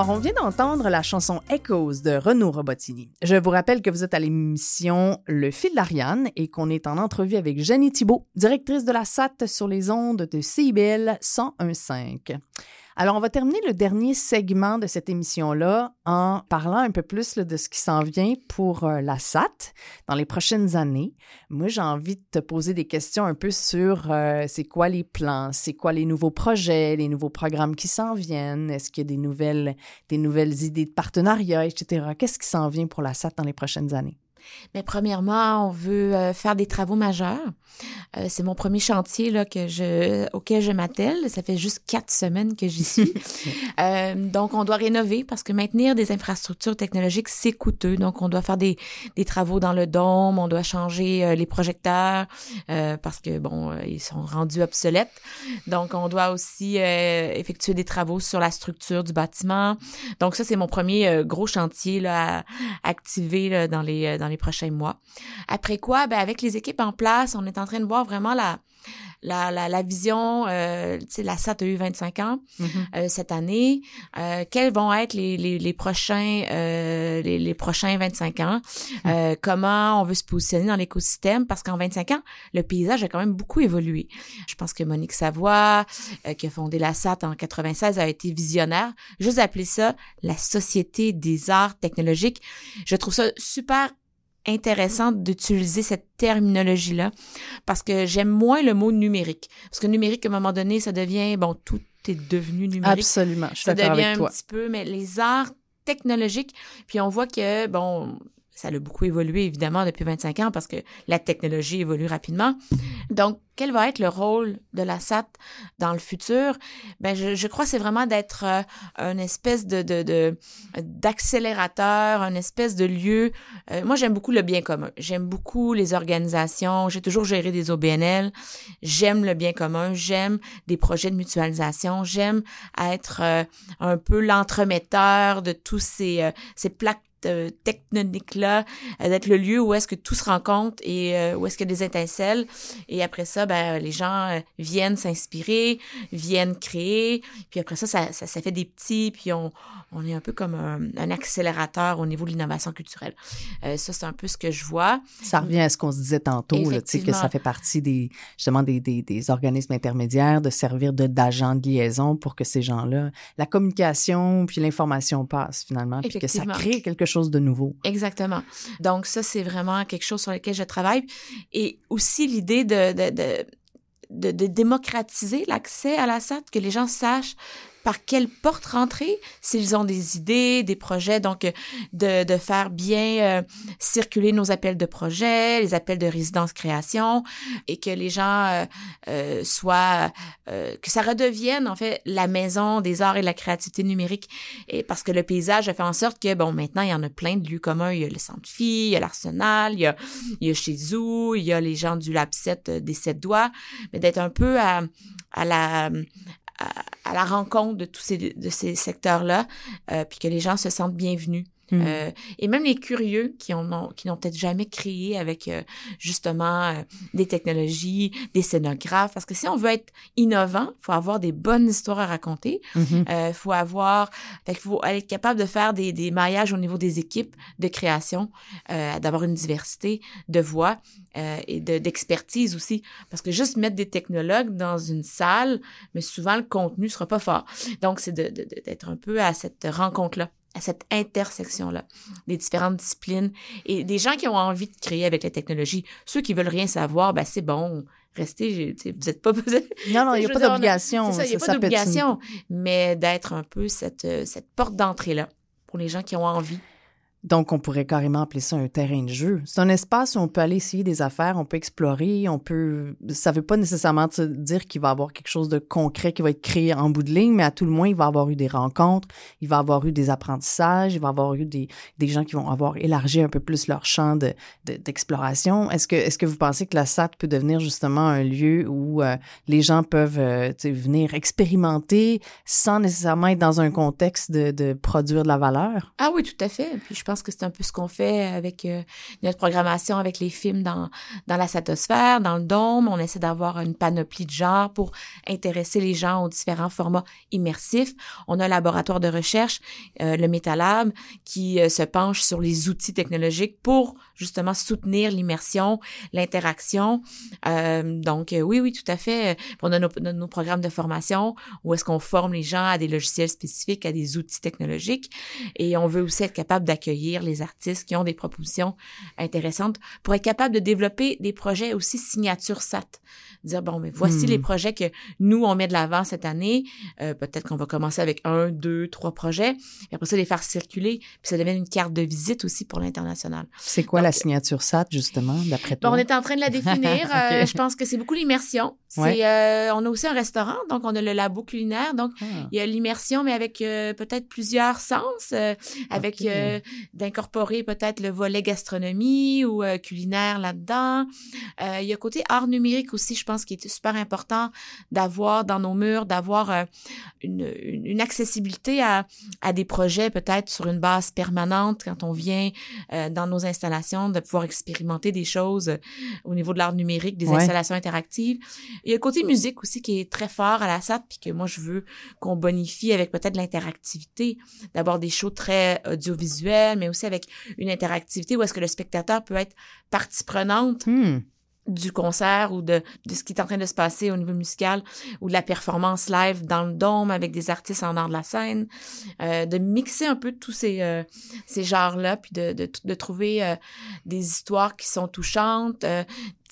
Alors, on vient d'entendre la chanson Echoes de Renaud Robotini. Je vous rappelle que vous êtes à l'émission Le fil d'Ariane et qu'on est en entrevue avec Jenny Thibault, directrice de la SAT sur les ondes de CIBL 101.5. Alors, on va terminer le dernier segment de cette émission-là en parlant un peu plus de ce qui s'en vient pour euh, la SAT dans les prochaines années. Moi, j'ai envie de te poser des questions un peu sur euh, c'est quoi les plans, c'est quoi les nouveaux projets, les nouveaux programmes qui s'en viennent, est-ce qu'il y a des nouvelles, des nouvelles idées de partenariat, etc. Qu'est-ce qui s'en vient pour la SAT dans les prochaines années? Mais premièrement, on veut euh, faire des travaux majeurs. Euh, c'est mon premier chantier là, que je, auquel je m'attelle. Ça fait juste quatre semaines que j'y suis. euh, donc, on doit rénover parce que maintenir des infrastructures technologiques, c'est coûteux. Donc, on doit faire des, des travaux dans le dôme, on doit changer euh, les projecteurs parce que, bon, ils sont rendus obsolètes. Donc, on doit aussi effectuer des travaux sur la structure du bâtiment. Donc, ça, c'est mon premier gros chantier là, à activer là, dans les dans les prochains mois. Après quoi, ben, avec les équipes en place, on est en train de voir vraiment la, la, la, la vision, euh, tu sais, la SAT a eu 25 ans Mhm. euh, cette année. Euh, quels vont être les, les, les prochains euh, les, les prochains 25 ans? Euh, comment on veut se positionner dans l'écosystème? Parce qu'en 25 ans, le paysage a quand même beaucoup évolué. Je pense que Monique Savoie, qui a fondé la SAT en 96, a été visionnaire. Juste appeler ça la Société des arts technologiques. Je trouve ça super intéressant d'utiliser cette terminologie-là parce que j'aime moins le mot numérique. Parce que numérique, à un moment donné, ça devient, bon, tout est devenu numérique. Absolument, je suis ça devient avec un toi. petit peu, mais les arts technologiques, puis on voit que, bon, ça a beaucoup évolué, évidemment, depuis 25 ans parce que la technologie évolue rapidement. Donc, quel va être le rôle de la SAT dans le futur? Ben, je, crois que c'est vraiment d'être euh, un espèce de, de, de- d'accélérateur, un espèce de lieu. Euh, moi, j'aime beaucoup le bien commun. J'aime beaucoup les organisations. J'ai toujours géré des OBNL. J'aime le bien commun. J'aime des projets de mutualisation. J'aime être euh, un peu l'entremetteur de tous ces, euh, ces plaques euh, tectoniques-là, euh, d'être le lieu où est-ce que tout se rencontre et euh, où est-ce qu'il y a des étincelles. Et après ça, ben, les gens viennent s'inspirer, viennent créer. Puis après ça, ça, ça, ça fait des petits, puis on, on est un peu comme un, un accélérateur au niveau de l'innovation culturelle. Ça, c'est un peu ce que je vois. Ça revient à ce qu'on se disait tantôt, là, que ça fait partie des, justement des, des, des organismes intermédiaires de servir de d'agents de liaison pour que ces gens-là, la communication puis l'information passent finalement, puis que ça crée quelque chose de nouveau. Exactement. Donc ça, c'est vraiment quelque chose sur lequel je travaille. Et aussi l'idée de, de, de, de, démocratiser l'accès à la SAT, que les gens sachent par quelle porte rentrer s'ils ont des idées, des projets. Donc, de, de faire bien euh, circuler nos appels de projets, les appels de résidence création, et que les gens euh, euh, soient, que ça redevienne en fait la maison des arts et de la créativité numérique. Et parce que le paysage a fait en sorte que, bon, maintenant, il y en a plein de lieux communs. Il y a le Centre Phi, il y a l'Arsenal, il y a, il y a chez Zoo, il y a les gens du Lab 7 euh, des sept doigts. Mais d'être un peu à, à la à, la rencontre de tous ces de ces secteurs-là, euh, puis que les gens se sentent bienvenus. Mm. Euh, et même les curieux qui en ont qui n'ont peut-être jamais créé avec euh, justement euh, des technologies, des scénographes parce que si on veut être innovant, faut avoir des bonnes histoires à raconter, euh, faut avoir fait faut être capable de faire des des maillages au niveau des équipes de création, d'avoir une diversité de voix et de d'expertise aussi parce que juste mettre des technologues dans une salle, mais souvent le contenu sera pas fort. Donc c'est de de- de- d'être un peu à cette rencontre là à cette intersection-là, des différentes disciplines et des gens qui ont envie de créer avec la technologie. Ceux qui veulent rien savoir, ben c'est bon, restez, vous êtes pas... Non, non, il n'y a pas d'obligation. c'est ça, il n'y a pas d'obligation, mais d'être un peu cette, euh, cette porte d'entrée-là pour les gens qui ont envie. Donc, on pourrait carrément appeler ça un terrain de jeu. C'est un espace où on peut aller essayer des affaires, on peut explorer, on peut. Ça veut pas nécessairement dire qu'il va y avoir quelque chose de concret qui va être créé en bout de ligne, mais à tout le moins, il va y avoir eu des rencontres, il va y avoir eu des apprentissages, il va y avoir eu des, des gens qui vont avoir élargi un peu plus leur champ de, de- d'exploration. Est-ce que, est-ce que vous pensez que la SAT peut devenir justement un lieu où euh, les gens peuvent euh, venir expérimenter sans nécessairement être dans un contexte de, de produire de la valeur? Ah oui, tout à fait. Pense que c'est un peu ce qu'on fait avec euh, notre programmation, avec les films dans, dans la satosphère, dans le dôme. On essaie d'avoir une panoplie de genres pour intéresser les gens aux différents formats immersifs. On a un laboratoire de recherche, euh, le Metalab, qui euh, se penche sur les outils technologiques pour justement soutenir l'immersion, l'interaction. Euh, donc oui, oui, tout à fait. On a nos programmes de formation où est-ce qu'on forme les gens à des logiciels spécifiques, à des outils technologiques. Et on veut aussi être capable d'accueillir les artistes qui ont des propositions intéressantes pour être capable de développer des projets aussi signature SAT. Dire, bon, mais voici Hmm. les projets que nous, on met de l'avant cette année. Euh, Peut-être qu'on va commencer avec un, deux, trois projets. Et après ça, les faire circuler. Puis ça devient une carte de visite aussi pour l'international. C'est quoi la signature SAT, justement, d'après toi? Bon, on est en train de la définir. Euh, je pense que c'est beaucoup l'immersion. Ouais. euh, on a aussi un restaurant, donc on a le labo culinaire. Donc, Ah. il y a l'immersion, mais avec euh, peut-être plusieurs sens, euh, avec. D'incorporer peut-être le volet gastronomie ou euh, culinaire là-dedans. Euh, il y a côté art numérique aussi, je pense, qui est super important d'avoir dans nos murs, d'avoir euh, une, une, accessibilité à, à des projets peut-être sur une base permanente quand on vient dans nos installations, de pouvoir expérimenter des choses au niveau de l'art numérique, des installations interactives. Il y a le côté musique aussi qui est très fort à la SAT, puis que moi, je veux qu'on bonifie avec peut-être l'interactivité, d'avoir des shows très audiovisuels, mais aussi avec une interactivité où est-ce que le spectateur peut être partie prenante. Hmm. Du concert ou de, de ce qui est en train de se passer au niveau musical ou de la performance live dans le dôme avec des artistes en art de la scène, euh, de mixer un peu tous ces, euh, ces genres-là, puis de, de, de trouver euh, des histoires qui sont touchantes,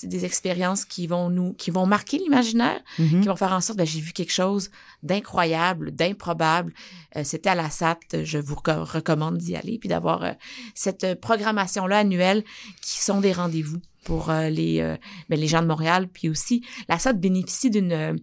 des expériences qui vont nous, qui vont marquer l'imaginaire, Mhm. qui vont faire en sorte, ben, j'ai vu quelque chose d'incroyable, d'improbable. Euh, C'était à la SAT, je vous reco- recommande d'y aller, puis d'avoir euh, cette euh, programmation-là annuelle qui sont des rendez-vous pour euh, les, euh, ben, les gens de Montréal. Puis aussi, la SAT bénéficie d'une euh,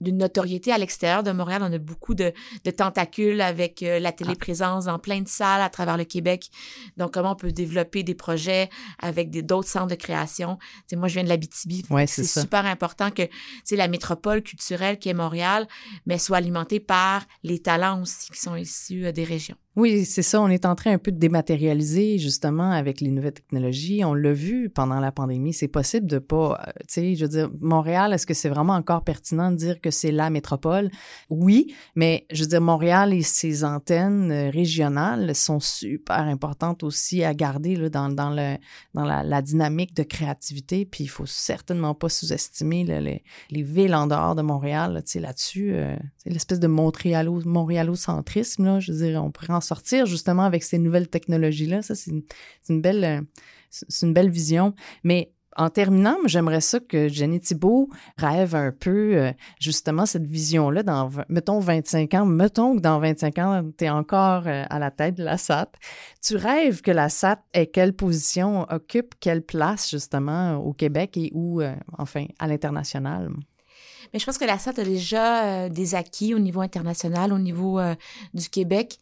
d'une notoriété à l'extérieur de Montréal. On a beaucoup de, de tentacules avec euh, la téléprésence dans plein de salles à travers le Québec. Donc, comment on peut développer des projets avec d'autres centres de création? Tu sais, moi, je viens de l'Abitibi. Ouais, c'est super important que tu sais, la métropole culturelle qui est Montréal, mais soit alimentée par les talents aussi qui sont issus euh, des régions. Oui, c'est ça. On est en train un peu de dématérialiser justement avec les nouvelles technologies. On l'a vu pendant la pandémie. C'est possible de pas, euh, tu sais, je veux dire, Montréal, est-ce que c'est vraiment encore pertinent de dire que c'est la métropole? Oui, mais je veux dire, Montréal et ses antennes euh, régionales sont super importantes aussi à garder là, dans, dans, le, dans la, dynamique de créativité. Puis il faut certainement pas sous-estimer les, les villes en dehors de Montréal, tu sais, là-dessus. euh, l'espèce de Montréalo, Montréalocentrisme, là. Je veux dire, on en sortir justement avec ces nouvelles technologies-là. Ça, c'est une, belle, euh, une belle vision. Mais en terminant, j'aimerais ça que Jenny Thibault rêve un peu euh, justement cette vision-là dans, mettons, 25 ans. Mettons que dans 25 ans, tu es encore euh, à la tête de la SAT. Tu rêves que la SAT ait quelle position, occupe quelle place justement au Québec et où, euh, enfin, à l'international? Mais je pense que la SAT a déjà des acquis au niveau international, au niveau du Québec.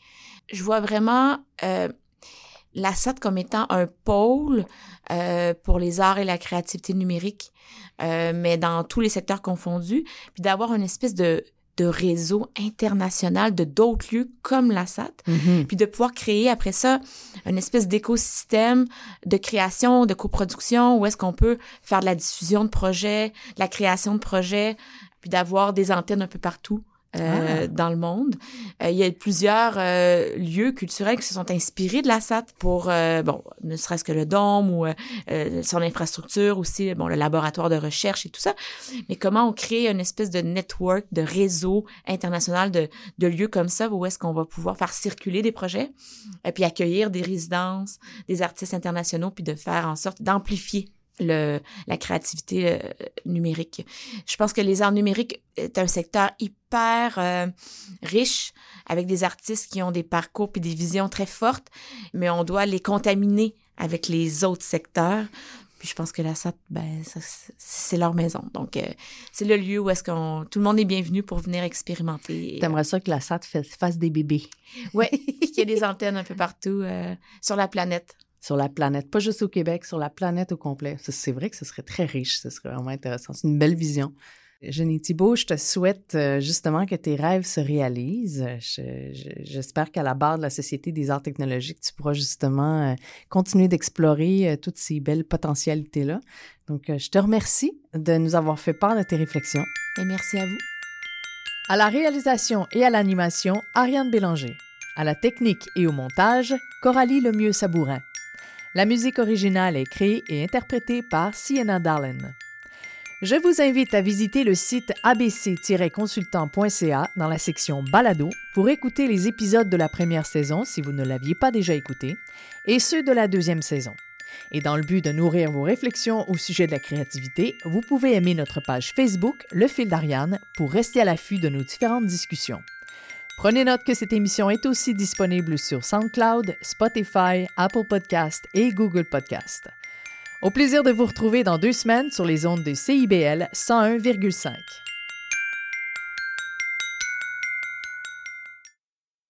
Je vois vraiment euh, la SAT comme étant un pôle euh, pour les arts et la créativité numérique, euh, mais dans tous les secteurs confondus, puis d'avoir une espèce de, de réseau international de d'autres lieux comme la SAT, Mhm. puis de pouvoir créer après ça une espèce d'écosystème de création, de coproduction, où est-ce qu'on peut faire de la diffusion de projets, de la création de projets, puis d'avoir des antennes un peu partout. Euh, Ah. dans le monde. Euh, il y a plusieurs euh, lieux culturels qui se sont inspirés de la SAT pour, euh, bon, ne serait-ce que le dôme ou son infrastructure aussi, bon, le laboratoire de recherche et tout ça. Mais comment on crée une espèce de network, de réseau international de, de lieux comme ça où est-ce qu'on va pouvoir faire circuler des projets et puis accueillir des résidences, des artistes internationaux, puis de faire en sorte d'amplifier le, la créativité euh, numérique. Je pense que les arts numériques est un secteur hyper euh, riche avec des artistes qui ont des parcours puis des visions très fortes, mais on doit les contaminer avec les autres secteurs. Puis je pense que la SAT, ben, c'est leur maison. Donc, euh, c'est le lieu où est-ce qu'on tout le monde est bienvenu pour venir expérimenter. T'aimerais ça que la SAT fasse, fasse des bébés Ouais, qu'il y ait des antennes un peu partout euh, sur la planète. Sur la planète, pas juste au Québec, sur la planète au complet. C'est vrai que ce serait très riche, ce serait vraiment intéressant. C'est une belle vision. Jenny Thibault, je te souhaite euh, justement que tes rêves se réalisent. Je- je- J'espère qu'à la barre de la Société des arts technologiques, tu pourras justement euh, continuer d'explorer euh, toutes ces belles potentialités-là. Donc, je te remercie de nous avoir fait part de tes réflexions. Et merci à vous. À la réalisation et à l'animation, Ariane Bélanger. À la technique et au montage, Coralie Lemieux-Sabourin. La musique originale est créée et interprétée par Sienna Darlin. Je vous invite à visiter le site abc-consultant.ca dans la section Balado pour écouter les épisodes de la première saison si vous ne l'aviez pas déjà écouté et ceux de la deuxième saison. Et dans le but de nourrir vos réflexions au sujet de la créativité, vous pouvez aimer notre page Facebook Le Fil d'Ariane pour rester à l'affût de nos différentes discussions. Prenez note que cette émission est aussi disponible sur SoundCloud, Spotify, Apple Podcast et Google Podcast. Au plaisir de vous retrouver dans deux semaines sur les ondes de CIBL 101,5.